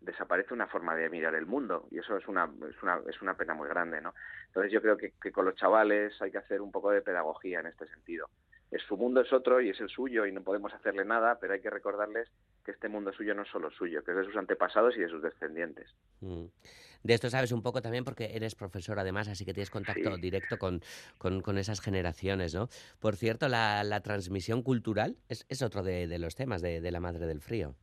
Speaker 5: desaparece una forma de mirar el mundo y eso es una, es una, es una pena muy grande, ¿no? Entonces yo creo que, con los chavales hay que hacer un poco de pedagogía en este sentido. Es, su mundo es otro y es el suyo y no podemos hacerle nada, pero hay que recordarles que este mundo suyo no es solo suyo, que es de sus antepasados y de sus descendientes.
Speaker 2: Mm. De esto sabes un poco también porque eres profesor además, así que tienes contacto directo con, con, esas generaciones, ¿no? Por cierto, la, la transmisión cultural es, es otro de, de, los temas de, de la Madre del Frío.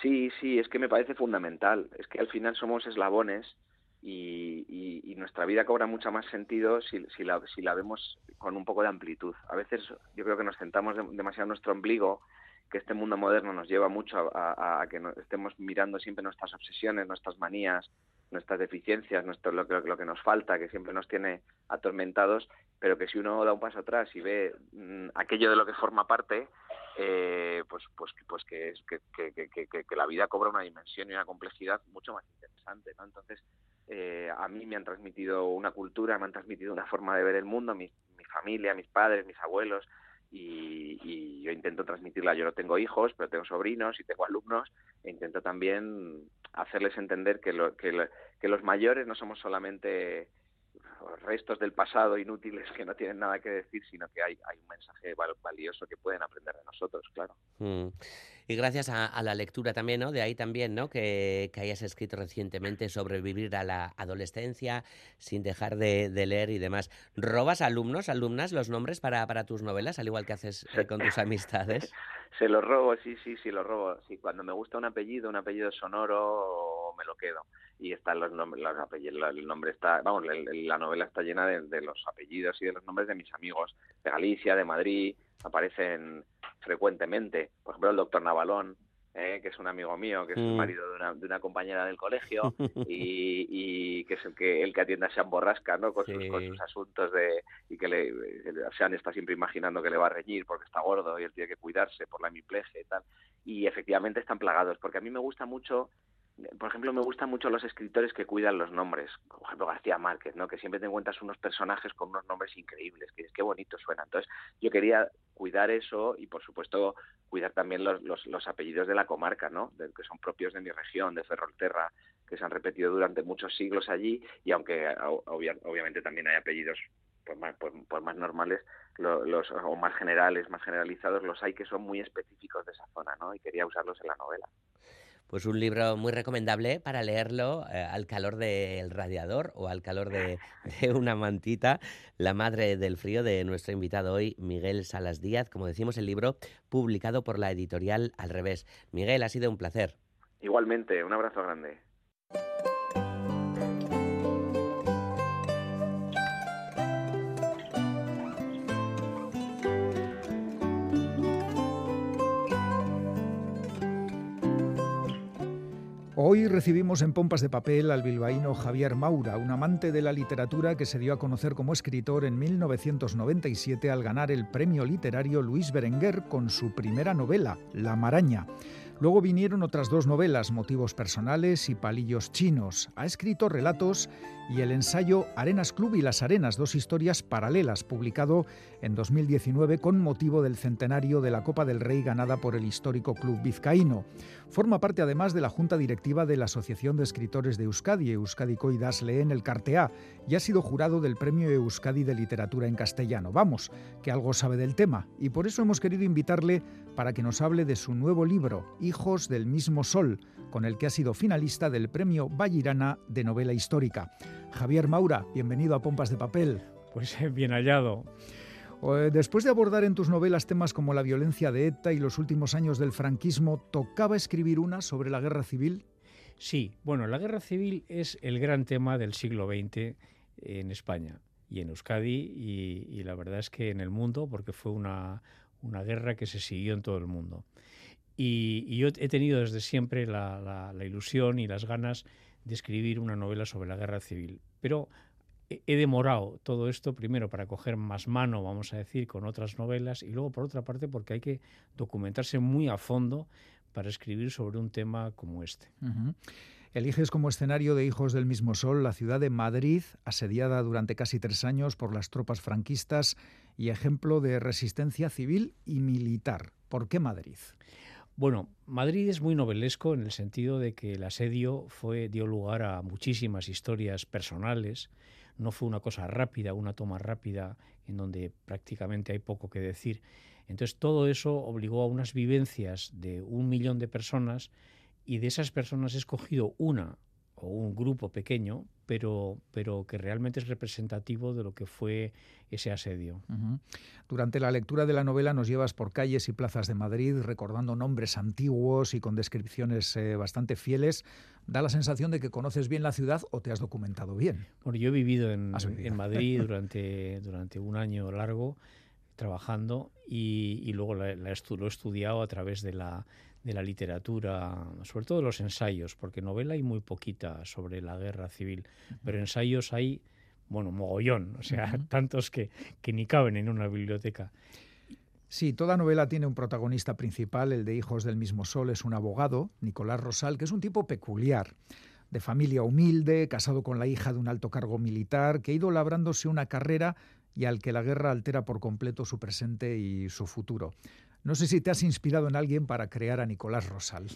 Speaker 5: Sí, sí, es que me parece fundamental. Es que al final somos eslabones y, y, nuestra vida cobra mucho más sentido si, si, la, si la vemos con un poco de amplitud. A veces yo creo que nos centramos demasiado en nuestro ombligo que este mundo moderno nos lleva mucho a, que estemos mirando siempre nuestras obsesiones, nuestras manías, nuestras deficiencias, nuestro, lo, que, lo que nos falta, que siempre nos tiene atormentados, pero que si uno da un paso atrás y ve mm, aquello de lo que forma parte, eh, pues, pues, pues que, es, que, que, que, la vida cobra una dimensión y una complejidad mucho más interesante. ¿no? Entonces, eh, a mí me han transmitido una cultura, me han transmitido una forma de ver el mundo, mi, mi familia, mis padres, mis abuelos, y, yo intento transmitirla. Yo no tengo hijos, pero tengo sobrinos y tengo alumnos e intento también hacerles entender que, lo, que, que los mayores no somos solamente restos del pasado inútiles que no tienen nada que decir, sino que hay, hay un mensaje valioso que pueden aprender de nosotros, claro.
Speaker 2: Mm. Y gracias a, la lectura también, ¿no? De ahí también, ¿no? Que, que, hayas escrito recientemente sobre vivir a la adolescencia sin dejar de, leer y demás. ¿Robas alumnos, alumnas los nombres para, para tus novelas, al igual que haces eh, con tus amistades?
Speaker 5: Se los robo, sí, sí, sí, los robo. Sí, cuando me gusta un apellido, un apellido sonoro, me lo quedo y están los nombres, los apellidos, el nombre está, vamos, la novela está llena de, los apellidos y de los nombres de mis amigos de Galicia, de Madrid, aparecen frecuentemente. Por ejemplo, el doctor Navalón, eh, que es un amigo mío, que es el mm. marido de una, de una compañera del colegio y, y, que es el que el que atiende a Sean Borrasca, ¿no? Con, sus, con sus asuntos de y que le, Sean está siempre imaginando que le va a reñir porque está gordo y él tiene que cuidarse por la hemiplegia y tal. Y efectivamente están plagados, porque a mí me gusta mucho por ejemplo, me gustan mucho los escritores que cuidan los nombres, por ejemplo García Márquez, ¿no? que siempre te encuentras unos personajes con unos nombres increíbles, que es qué bonito suena. Entonces, yo quería cuidar eso y, por supuesto, cuidar también los, los, apellidos de la comarca, ¿no? que son propios de mi región, de Ferrolterra, que se han repetido durante muchos siglos allí, y aunque obviamente también hay apellidos pues más, pues, pues más normales los, o más generales, más generalizados, los hay que son muy específicos de esa zona, ¿no? Y quería usarlos en la novela.
Speaker 2: Pues un libro muy recomendable para leerlo eh, al calor del radiador o al calor de, una mantita. La madre del frío de nuestro invitado hoy, Miguel Salas Díaz. Como decimos, el libro publicado por la editorial Al Revés. Miguel, ha sido un placer.
Speaker 5: Igualmente, un abrazo grande.
Speaker 3: Hoy recibimos en Pompas de Papel al bilbaíno Javier Maura, un amante de la literatura que se dio a conocer como escritor en 1997 al ganar el premio literario Luis Berenguer con su primera novela, La Maraña. Luego vinieron otras dos novelas, Motivos Personales y Palillos Chinos. Ha escrito relatos y el ensayo Arenas Club y las Arenas, dos historias paralelas, publicado en 2019 con motivo del centenario de la Copa del Rey ganada por el histórico Club Vizcaíno. Forma parte además de la Junta Directiva de la Asociación de Escritores de Euskadi, Euskadi Coidas Leen el Cartea, y ha sido jurado del Premio Euskadi de Literatura en Castellano. Vamos, que algo sabe del tema, y por eso hemos querido invitarle para que nos hable de su nuevo libro, Hijos del mismo Sol, con el que ha sido finalista del Premio Vallirana de Novela Histórica. Javier Maura, bienvenido a Pompas de Papel.
Speaker 6: Pues bien hallado.
Speaker 3: Después de abordar en tus novelas temas como la violencia de ETA y los últimos años del franquismo, ¿tocaba escribir una sobre la guerra civil?
Speaker 6: Sí, bueno, la guerra civil es el gran tema del siglo XX en España y en Euskadi y, la verdad es que en el mundo, porque fue una, una guerra que se siguió en todo el mundo. Y, yo he tenido desde siempre la, ilusión y las ganas de escribir una novela sobre la guerra civil. Pero he demorado todo esto primero para coger más mano, vamos a decir, con otras novelas y luego por otra parte porque hay que documentarse muy a fondo para escribir sobre un tema como este.
Speaker 3: Eliges como escenario de Hijos del mismo Sol la ciudad de Madrid, asediada durante casi tres años por las tropas franquistas y ejemplo de resistencia civil y militar. ¿Por qué Madrid?
Speaker 6: Bueno, Madrid es muy novelesco en el sentido de que el asedio fue, dio lugar a muchísimas historias personales, no fue una cosa rápida, una toma rápida en donde prácticamente hay poco que decir. Entonces todo eso obligó a unas vivencias de un millón de personas y de esas personas he escogido una o un grupo pequeño, pero, pero que realmente es representativo de lo que fue ese asedio.
Speaker 3: Durante la lectura de la novela nos llevas por calles y plazas de Madrid recordando nombres antiguos y con descripciones eh, bastante fieles. Da la sensación de que conoces bien la ciudad o te has documentado bien.
Speaker 6: Bueno, yo he vivido en, en Madrid durante, durante un año largo trabajando y, luego lo he estudiado a través de la, de la literatura, sobre todo los ensayos, porque novela hay muy poquita sobre la guerra civil, pero ensayos hay, bueno, mogollón, o sea, tantos que, que ni caben en una biblioteca.
Speaker 3: Sí, toda novela tiene un protagonista principal, el de Hijos del mismo Sol, es un abogado, Nicolás Rosal, que es un tipo peculiar, de familia humilde, casado con la hija de un alto cargo militar, que ha ido labrándose una carrera y al que la guerra altera por completo su presente y su futuro. No sé si te has inspirado en alguien para crear a Nicolás Rosal.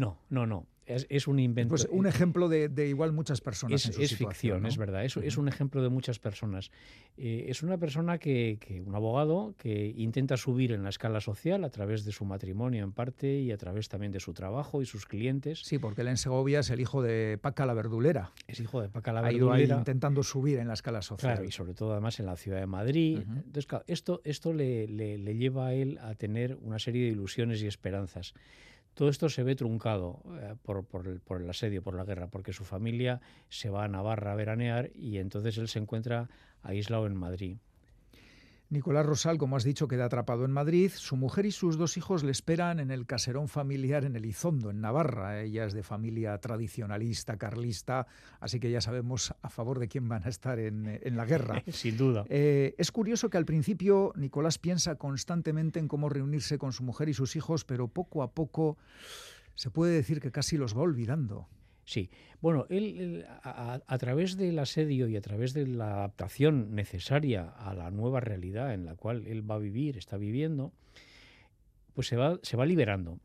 Speaker 6: No, no, no. Es, un invento.
Speaker 3: Pues un ejemplo de, igual muchas personas.
Speaker 6: Es,
Speaker 3: en
Speaker 6: es ficción, es verdad. Es, es, un ejemplo de muchas personas. Eh, es una persona que, un abogado, que intenta subir en la escala social a través de su matrimonio en parte y a través también de su trabajo y sus clientes.
Speaker 3: Sí, porque él en Segovia es el hijo de Paca la Verdulera.
Speaker 6: Es hijo de Paca la Verdulera. Ha
Speaker 3: ido ahí intentando subir en la escala social.
Speaker 6: Claro, y sobre todo además en la ciudad de Madrid. Entonces, claro, esto, esto le, le lleva a él a tener una serie de ilusiones y esperanzas. Todo esto se ve truncado eh, por, el, por, el, asedio, por la guerra, porque su familia se va a Navarra a veranear y entonces él se encuentra aislado en Madrid.
Speaker 3: Nicolás Rosal, como has dicho, queda atrapado en Madrid. Su mujer y sus dos hijos le esperan en el caserón familiar en Elizondo, en Navarra. Ella es de familia tradicionalista, carlista, así que ya sabemos a favor de quién van a estar en, la guerra.
Speaker 6: Sin duda.
Speaker 3: Eh, es curioso que al principio Nicolás piensa constantemente en cómo reunirse con su mujer y sus hijos, pero poco a poco se puede decir que casi los va olvidando.
Speaker 6: Sí, bueno, él, a, través del asedio y a través de la adaptación necesaria a la nueva realidad en la cual él va a vivir, está viviendo, pues se va, se va liberando.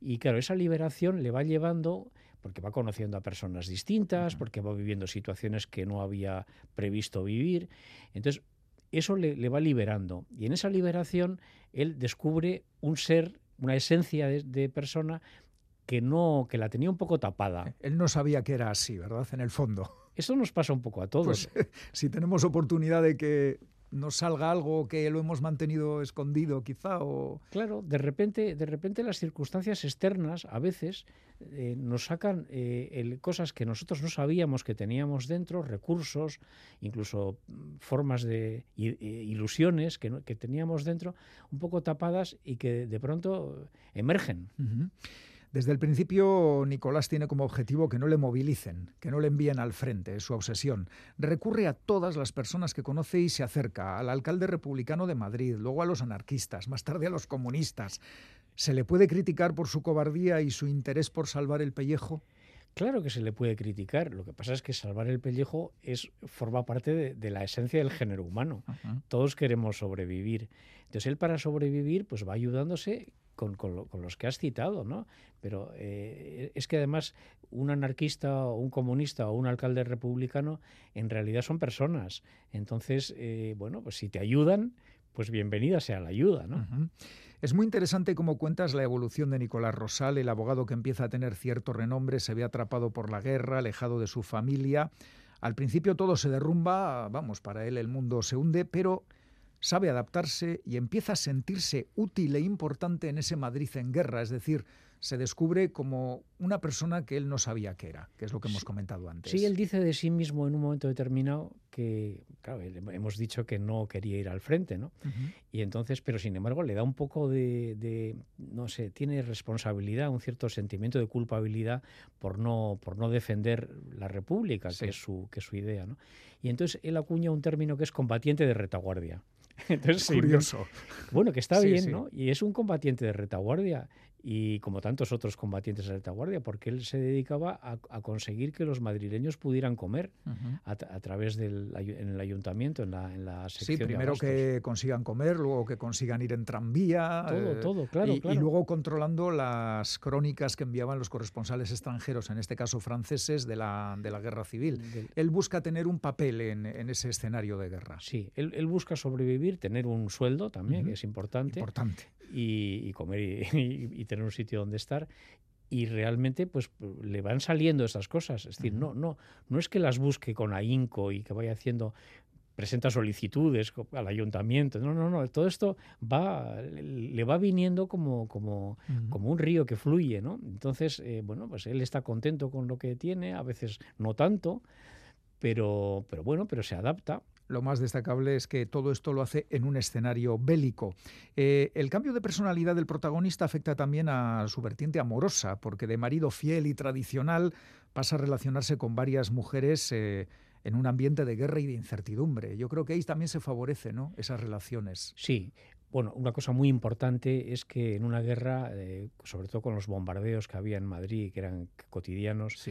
Speaker 6: Y claro, esa liberación le va llevando, porque va conociendo a personas distintas, porque va viviendo situaciones que no había previsto vivir. Entonces, eso le, va liberando. Y en esa liberación, él descubre un ser, una esencia de persona que no, que la tenía un poco tapada.
Speaker 3: Él no sabía que era así, ¿verdad? En el fondo.
Speaker 6: Eso nos pasa un poco a todos.
Speaker 3: Pues, si tenemos oportunidad de que nos salga algo que lo hemos mantenido escondido, quizá, o...
Speaker 6: Claro, de repente, de repente las circunstancias externas a veces eh, nos sacan eh, cosas que nosotros no sabíamos que teníamos dentro, recursos, incluso mm, formas de ilusiones que, que, teníamos dentro, un poco tapadas y que de pronto emergen.
Speaker 3: Desde el principio, Nicolás tiene como objetivo que no le movilicen, que no le envíen al frente, es su obsesión. Recurre a todas las personas que conoce y se acerca, al alcalde republicano de Madrid, luego a los anarquistas, más tarde a los comunistas. ¿Se le puede criticar por su cobardía y su interés por salvar el pellejo?
Speaker 6: Claro que se le puede criticar. Lo que pasa es que salvar el pellejo es, forma parte de, la esencia del género humano. Todos queremos sobrevivir. Entonces él para sobrevivir pues va ayudándose con, los que has citado, ¿no? Pero eh, es que además un anarquista o un comunista o un alcalde republicano en realidad son personas. Entonces, eh, bueno, pues si te ayudan, pues bienvenida sea la ayuda, ¿no?
Speaker 3: Es muy interesante cómo cuentas la evolución de Nicolás Rosal, el abogado que empieza a tener cierto renombre, se ve atrapado por la guerra, alejado de su familia. Al principio todo se derrumba, vamos, para él el mundo se hunde, pero sabe adaptarse y empieza a sentirse útil e importante en ese Madrid en guerra, es decir, se descubre como una persona que él no sabía que era, que es lo que hemos comentado antes.
Speaker 6: Sí, él dice de sí mismo en un momento determinado que, claro, hemos dicho que no quería ir al frente, ¿no? Y entonces, pero sin embargo, le da un poco de, no sé, tiene responsabilidad, un cierto sentimiento de culpabilidad por no, por no defender la República, que, es su, que es su idea, ¿no? Y entonces él acuña un término que es combatiente de retaguardia.
Speaker 3: Entonces, Curioso.
Speaker 6: Bueno, que está bien, ¿no? Y es un combatiente de retaguardia y como tantos otros combatientes de retaguardia, porque él se dedicaba a, conseguir que los madrileños pudieran comer a, través del en el ayuntamiento, en la, en la sección
Speaker 3: Sí, primero que consigan comer, luego que consigan ir en tranvía.
Speaker 6: Todo, eh, todo, claro
Speaker 3: y, luego controlando las crónicas que enviaban los corresponsales extranjeros, en este caso franceses, de la, de la guerra civil. Él busca tener un papel en, en ese escenario de guerra.
Speaker 6: Sí, él, él, busca sobrevivir, tener un sueldo también, que es importante.
Speaker 3: Importante.
Speaker 6: Y, comer y tener un sitio donde estar y realmente pues le van saliendo esas cosas. Es decir, no, no, no es que las busque con ahínco y que vaya haciendo presenta solicitudes al ayuntamiento. No, no, no. Todo esto va, le va viniendo como, como, como un río que fluye, ¿no? Entonces, eh, bueno, pues él está contento con lo que tiene, a veces no tanto, pero, pero bueno, pero se adapta
Speaker 3: lo más destacable es que todo esto lo hace en un escenario bélico. Eh, el cambio de personalidad del protagonista afecta también a su vertiente amorosa, porque de marido fiel y tradicional pasa a relacionarse con varias mujeres eh, en un ambiente de guerra y de incertidumbre. Yo creo que ahí también se favorece ¿no? esas relaciones.
Speaker 6: Sí, bueno, una cosa muy importante es que en una guerra, eh, sobre todo con los bombardeos que había en Madrid, que eran cotidianos,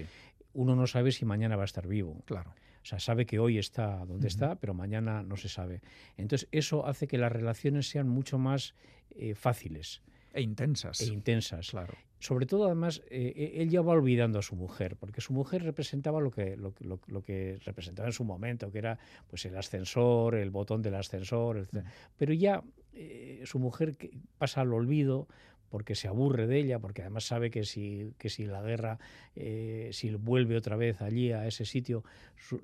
Speaker 6: uno no sabe si mañana va a estar vivo.
Speaker 3: Claro.
Speaker 6: O sea, sabe que hoy está donde está, pero mañana no se sabe. Entonces, eso hace que las relaciones sean mucho más eh, fáciles.
Speaker 3: E intensas.
Speaker 6: E intensas.
Speaker 3: Claro.
Speaker 6: Sobre todo, además, eh, eh, él ya va olvidando a su mujer, porque su mujer representaba lo que, lo, lo, que representaba en su momento, que era pues el ascensor, el botón del ascensor, etc. Pero ya su mujer pasa al olvido porque se aburre de ella, porque además sabe que si, que si la guerra, eh, si vuelve otra vez allí a ese sitio,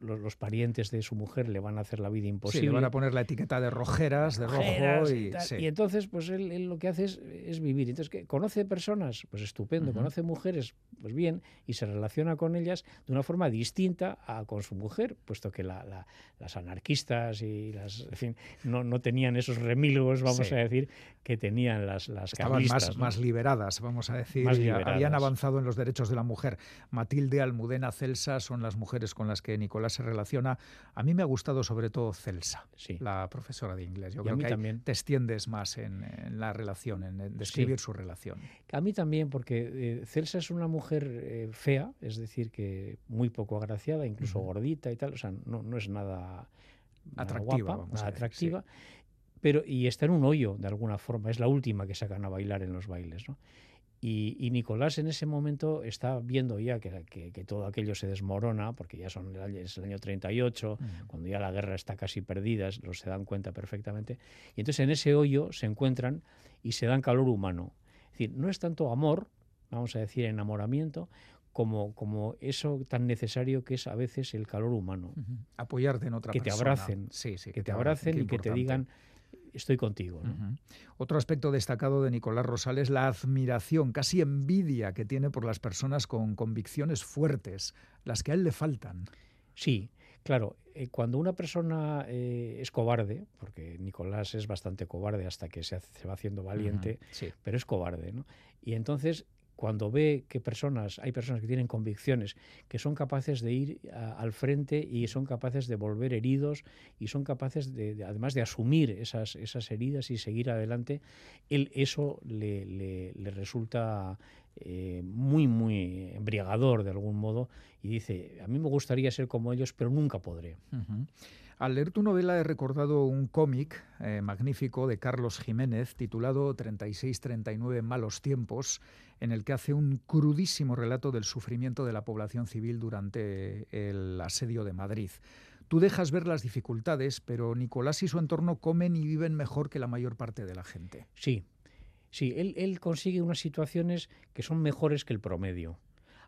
Speaker 6: los, parientes de su mujer le van a hacer la vida imposible. Sí,
Speaker 3: le van a poner la etiqueta de rojeras, de rojo. Y,
Speaker 6: y, entonces, pues él, lo que hace es, vivir. Entonces, que ¿conoce personas? Pues estupendo. ¿Conoce mujeres? Pues bien. Y se relaciona con ellas de una forma distinta a con su mujer, puesto que las anarquistas y las, en fin, no, no tenían esos remilgos, vamos a decir, que tenían las, las
Speaker 3: más, liberadas, vamos a decir, habían avanzado en los derechos de la mujer. Matilde, Almudena, Celsa son las mujeres con las que Nicolás se relaciona. A mí me ha gustado sobre todo Celsa, la profesora de inglés. Yo creo que también. te extiendes más en, la relación, en, describir su relación.
Speaker 6: A mí también, porque eh, Celsa es una mujer eh, fea, es decir, que muy poco agraciada, incluso gordita y tal, o sea, no, no es nada
Speaker 3: atractiva,
Speaker 6: atractiva pero y está en un hoyo de alguna forma, es la última que sacan a bailar en los bailes. ¿no? Y, Nicolás en ese momento está viendo ya que, que, todo aquello se desmorona, porque ya son es el año 38, mm. cuando ya la guerra está casi perdida, los se dan cuenta perfectamente. Y entonces en ese hoyo se encuentran y se dan calor humano. Es decir, no es tanto amor, vamos a decir enamoramiento, como, como eso tan necesario que es a veces el calor humano.
Speaker 3: Apoyarte en otra
Speaker 6: que
Speaker 3: persona.
Speaker 6: Te abracen,
Speaker 3: sí, sí,
Speaker 6: que, te abracen y que te digan estoy contigo.
Speaker 3: Otro aspecto destacado de Nicolás Rosal es la admiración, casi envidia que tiene por las personas con convicciones fuertes, las que a él le faltan.
Speaker 6: Sí, claro, eh, cuando una persona eh, es cobarde, porque Nicolás es bastante cobarde hasta que se, va haciendo valiente, pero es cobarde, ¿no? Y entonces cuando ve que personas, hay personas que tienen convicciones, que son capaces de ir al frente y son capaces de volver heridos y son capaces de, además de asumir esas, esas heridas y seguir adelante, él eso le, resulta eh, muy, muy embriagador de algún modo y dice, a mí me gustaría ser como ellos, pero nunca podré.
Speaker 3: Al leer tu novela he recordado un cómic eh, magnífico de Carlos Jiménez titulado 36-39 Malos Tiempos, en el que hace un crudísimo relato del sufrimiento de la población civil durante el asedio de Madrid. Tú dejas ver las dificultades, pero Nicolás y su entorno comen y viven mejor que la mayor parte de la gente.
Speaker 6: Sí, sí, él, consigue unas situaciones que son mejores que el promedio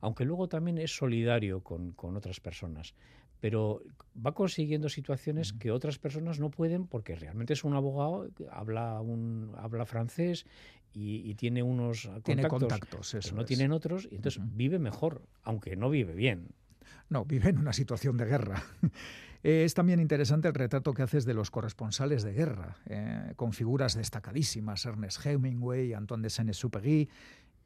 Speaker 6: aunque luego también es solidario con, con, otras personas pero va consiguiendo situaciones que otras personas no pueden porque realmente es un abogado, habla un habla francés y, tiene unos contactos, eso no tienen otros y entonces vive mejor, aunque no vive bien.
Speaker 3: No, vive en una situación de guerra. Es también interesante el retrato que haces de los corresponsales de guerra, eh, con figuras destacadísimas, Ernest Hemingway, Antoine de Saint-Exupéry,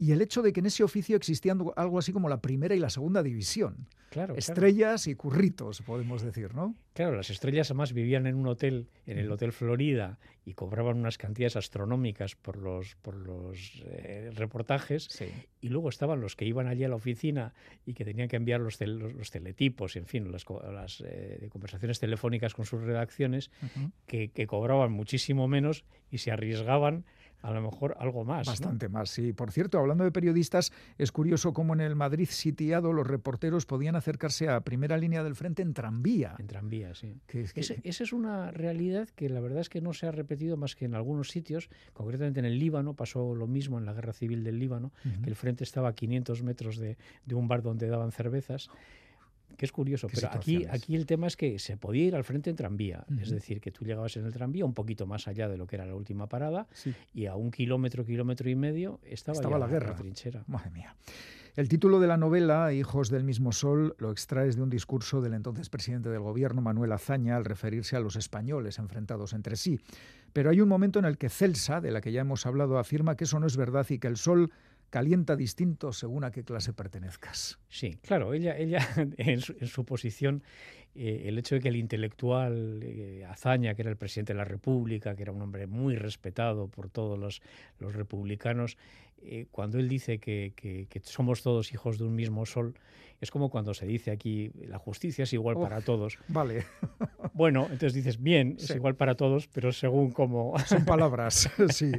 Speaker 3: y el hecho de que en ese oficio existían algo así como la primera y la segunda división.
Speaker 6: Claro,
Speaker 3: estrellas y curritos, podemos decir, ¿no?
Speaker 6: Claro, las estrellas además vivían en un hotel, en el Hotel Florida, y cobraban unas cantidades astronómicas por los, por los eh, reportajes. Y luego estaban los que iban allí a la oficina y que tenían que enviar los, los, teletipos, en fin, las, las eh, conversaciones telefónicas con sus redacciones, que, que cobraban muchísimo menos y se arriesgaban a lo mejor algo más.
Speaker 3: Bastante más, sí. Por cierto, hablando de periodistas, es curioso cómo en el Madrid sitiado los reporteros podían acercarse a primera línea del frente en tranvía.
Speaker 6: En tranvía, sí. esa es una realidad que la verdad es que no se ha repetido más que en algunos sitios, concretamente en el Líbano, pasó lo mismo en la guerra civil del Líbano, que el frente estaba a 500 metros de, de un bar donde daban cervezas que es curioso, pero aquí, aquí el tema es que se podía ir al frente en tranvía, es decir, que tú llegabas en el tranvía un poquito más allá de lo que era la última parada y a un kilómetro, kilómetro y medio estaba,
Speaker 3: estaba la guerra.
Speaker 6: La trinchera.
Speaker 3: Madre mía. El título de la novela, Hijos del mismo sol, lo extraes de un discurso del entonces presidente del gobierno, Manuel Azaña, al referirse a los españoles enfrentados entre sí. Pero hay un momento en el que Celsa, de la que ya hemos hablado, afirma que eso no es verdad y que el sol calienta distinto según a qué clase pertenezcas.
Speaker 6: Sí, claro, ella, ella en, su, posición, eh, el hecho de que el intelectual eh, Azaña, que era el presidente de la República, que era un hombre muy respetado por todos los, los republicanos, eh, cuando él dice que, que, somos todos hijos de un mismo sol, es como cuando se dice aquí, la justicia es igual para todos.
Speaker 3: Vale.
Speaker 6: Bueno, entonces dices, bien, es igual para todos, pero según como...
Speaker 3: Son palabras, sí,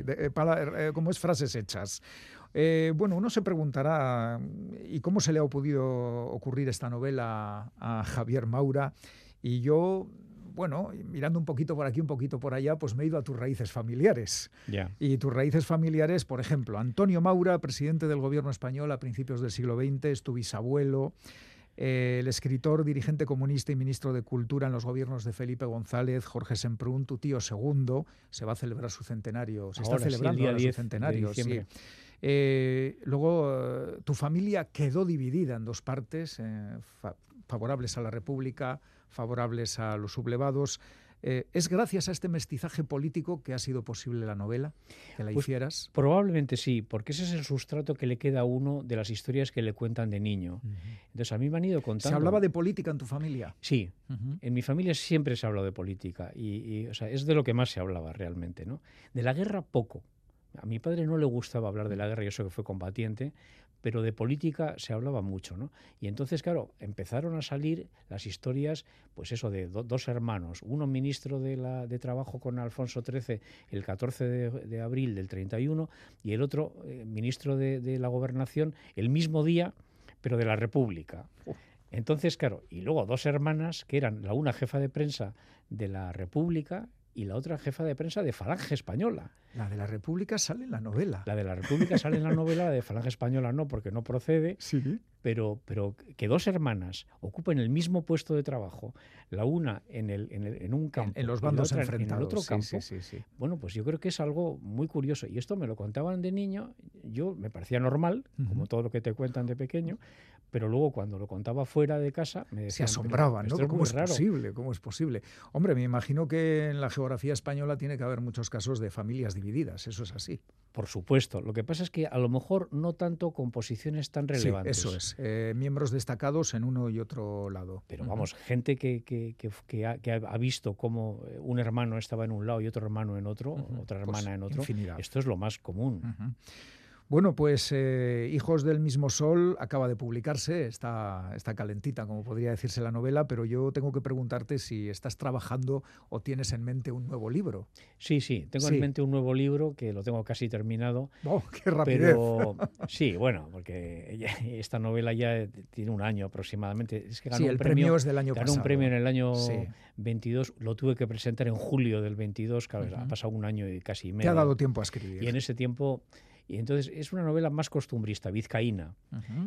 Speaker 3: como es frases hechas. Eh, bueno, uno se preguntará, ¿y cómo se le ha podido ocurrir esta novela a Javier Maura? Y yo, bueno, mirando un poquito por aquí, un poquito por allá, pues me he ido a tus raíces familiares. Y tus raíces familiares, por ejemplo, Antonio Maura, presidente del gobierno español a principios del siglo XX, es tu bisabuelo. Eh, el escritor, dirigente comunista y ministro de Cultura en los gobiernos de Felipe González, Jorge Semprún, tu tío segundo, se va a celebrar su centenario, se está celebrando su centenario. Sí. Eh, luego, eh, tu familia quedó dividida en dos partes, eh, favorables a la República, favorables a los sublevados. ¿Es gracias a este mestizaje político que ha sido posible la novela, que la pues hicieras?
Speaker 6: Probablemente sí, porque ese es el sustrato que le queda a uno de las historias que le cuentan de niño. Entonces, a mí me han ido contando...
Speaker 3: ¿Se hablaba de política en tu familia?
Speaker 6: Sí, en mi familia siempre se ha hablado de política y, o sea, es de lo que más se hablaba realmente. ¿no? De la guerra, poco. A mi padre no le gustaba hablar de la guerra, yo sé que fue combatiente, pero de política se hablaba mucho, ¿no? Y entonces, claro, empezaron a salir las historias, pues eso, de dos hermanos, uno ministro de, la, de Trabajo con Alfonso XIII el 14 de, abril del 31 y el otro eh, ministro de, de, la Gobernación el mismo día, pero de la República. Entonces, claro, y luego dos hermanas que eran la una jefa de prensa de la República y la otra jefa de prensa de Falange Española.
Speaker 3: La de la República sale en la novela.
Speaker 6: La de la República sale en la novela, la de Falange Española no, porque no procede.
Speaker 3: Sí.
Speaker 6: pero, pero que dos hermanas ocupen el mismo puesto de trabajo, la una en, el, en, un campo,
Speaker 3: en, los bandos
Speaker 6: en
Speaker 3: el
Speaker 6: otro campo, bueno, pues yo creo que es algo muy curioso. Y esto me lo contaban de niño, yo me parecía normal, como todo lo que te cuentan de pequeño, pero luego cuando lo contaba fuera de casa me decían,
Speaker 3: se asombraban, ¿no? ¿Cómo es, posible? ¿Cómo es posible? Hombre, me imagino que en la geografía española tiene que haber muchos casos de familias divididas, eso es así.
Speaker 6: Por supuesto. Lo que pasa es que a lo mejor no tanto con posiciones tan relevantes.
Speaker 3: Sí, eso es. Eh, miembros destacados en uno y otro lado.
Speaker 6: Pero vamos, gente que, que, que, ha, visto cómo un hermano estaba en un lado y otro hermano en otro, otra pues hermana en otro. Esto es lo más común.
Speaker 3: Bueno, pues eh, Hijos del mismo sol acaba de publicarse, está, está calentita, como podría decirse la novela, pero yo tengo que preguntarte si estás trabajando o tienes en mente un nuevo libro.
Speaker 6: Sí, sí, tengo en mente un nuevo libro que lo tengo casi terminado.
Speaker 3: ¡Oh, qué rapidez!
Speaker 6: Pero sí, bueno, porque esta novela ya tiene un año aproximadamente. Es que ganó
Speaker 3: sí,
Speaker 6: el
Speaker 3: un
Speaker 6: premio,
Speaker 3: es del año
Speaker 6: ganó un premio en el año 22, lo tuve que presentar en julio del 22, claro, ha pasado un año y casi medio.
Speaker 3: Te ha dado tiempo a escribir.
Speaker 6: Y en ese tiempo y entonces es una novela más costumbrista, vizcaína.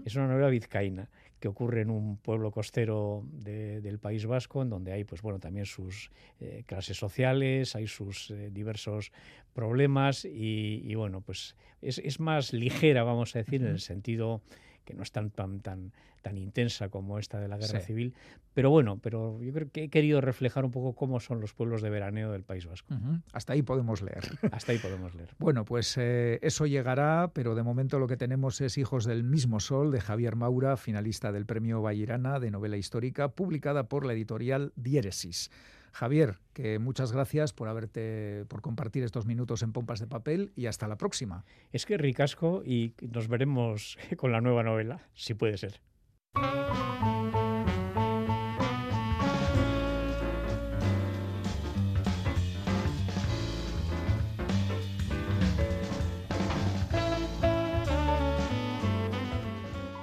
Speaker 6: Es una novela vizcaína que ocurre en un pueblo costero del País Vasco, en donde hay, pues bueno, también sus eh, clases sociales, hay sus eh, diversos problemas y, bueno, pues es, es, más ligera, vamos a decir, en el sentido que no es tan, tan, tan, tan intensa como esta de la guerra civil. Pero bueno, pero yo creo que he querido reflejar un poco cómo son los pueblos de veraneo del País Vasco.
Speaker 3: Hasta ahí podemos leer.
Speaker 6: Hasta ahí podemos leer.
Speaker 3: bueno, pues eh, eso llegará, pero de momento lo que tenemos es Hijos del mismo Sol de Javier Maura, finalista del Premio Bayirana de Novela Histórica, publicada por la editorial Diéresis. Javier, que muchas gracias por haberte, por compartir estos minutos en Pompas de Papel y hasta la próxima.
Speaker 6: Es que ricasco y nos veremos con la nueva novela, si puede ser.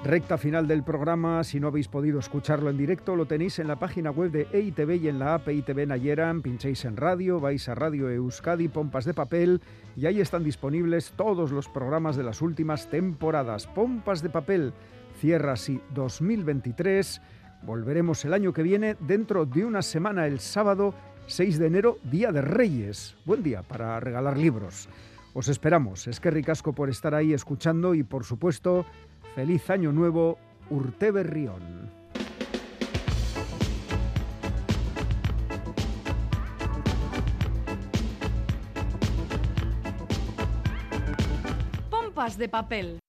Speaker 3: Recta final del programa, si no habéis podido escucharlo en directo, lo tenéis en la página web de EITV y en la app EITV Nayeran, pinchéis en radio, vais a Radio Euskadi, Pompas de Papel, y ahí están disponibles todos los programas de las últimas temporadas. Pompas de Papel cierra así 2023, volveremos el año que viene, dentro de una semana, el sábado 6 de enero, Día de Reyes. Buen día para regalar libros. Os esperamos, es que ricasco por estar ahí escuchando y por supuesto Feliz Año Nuevo, Urte Berrión.
Speaker 7: Pompas de papel.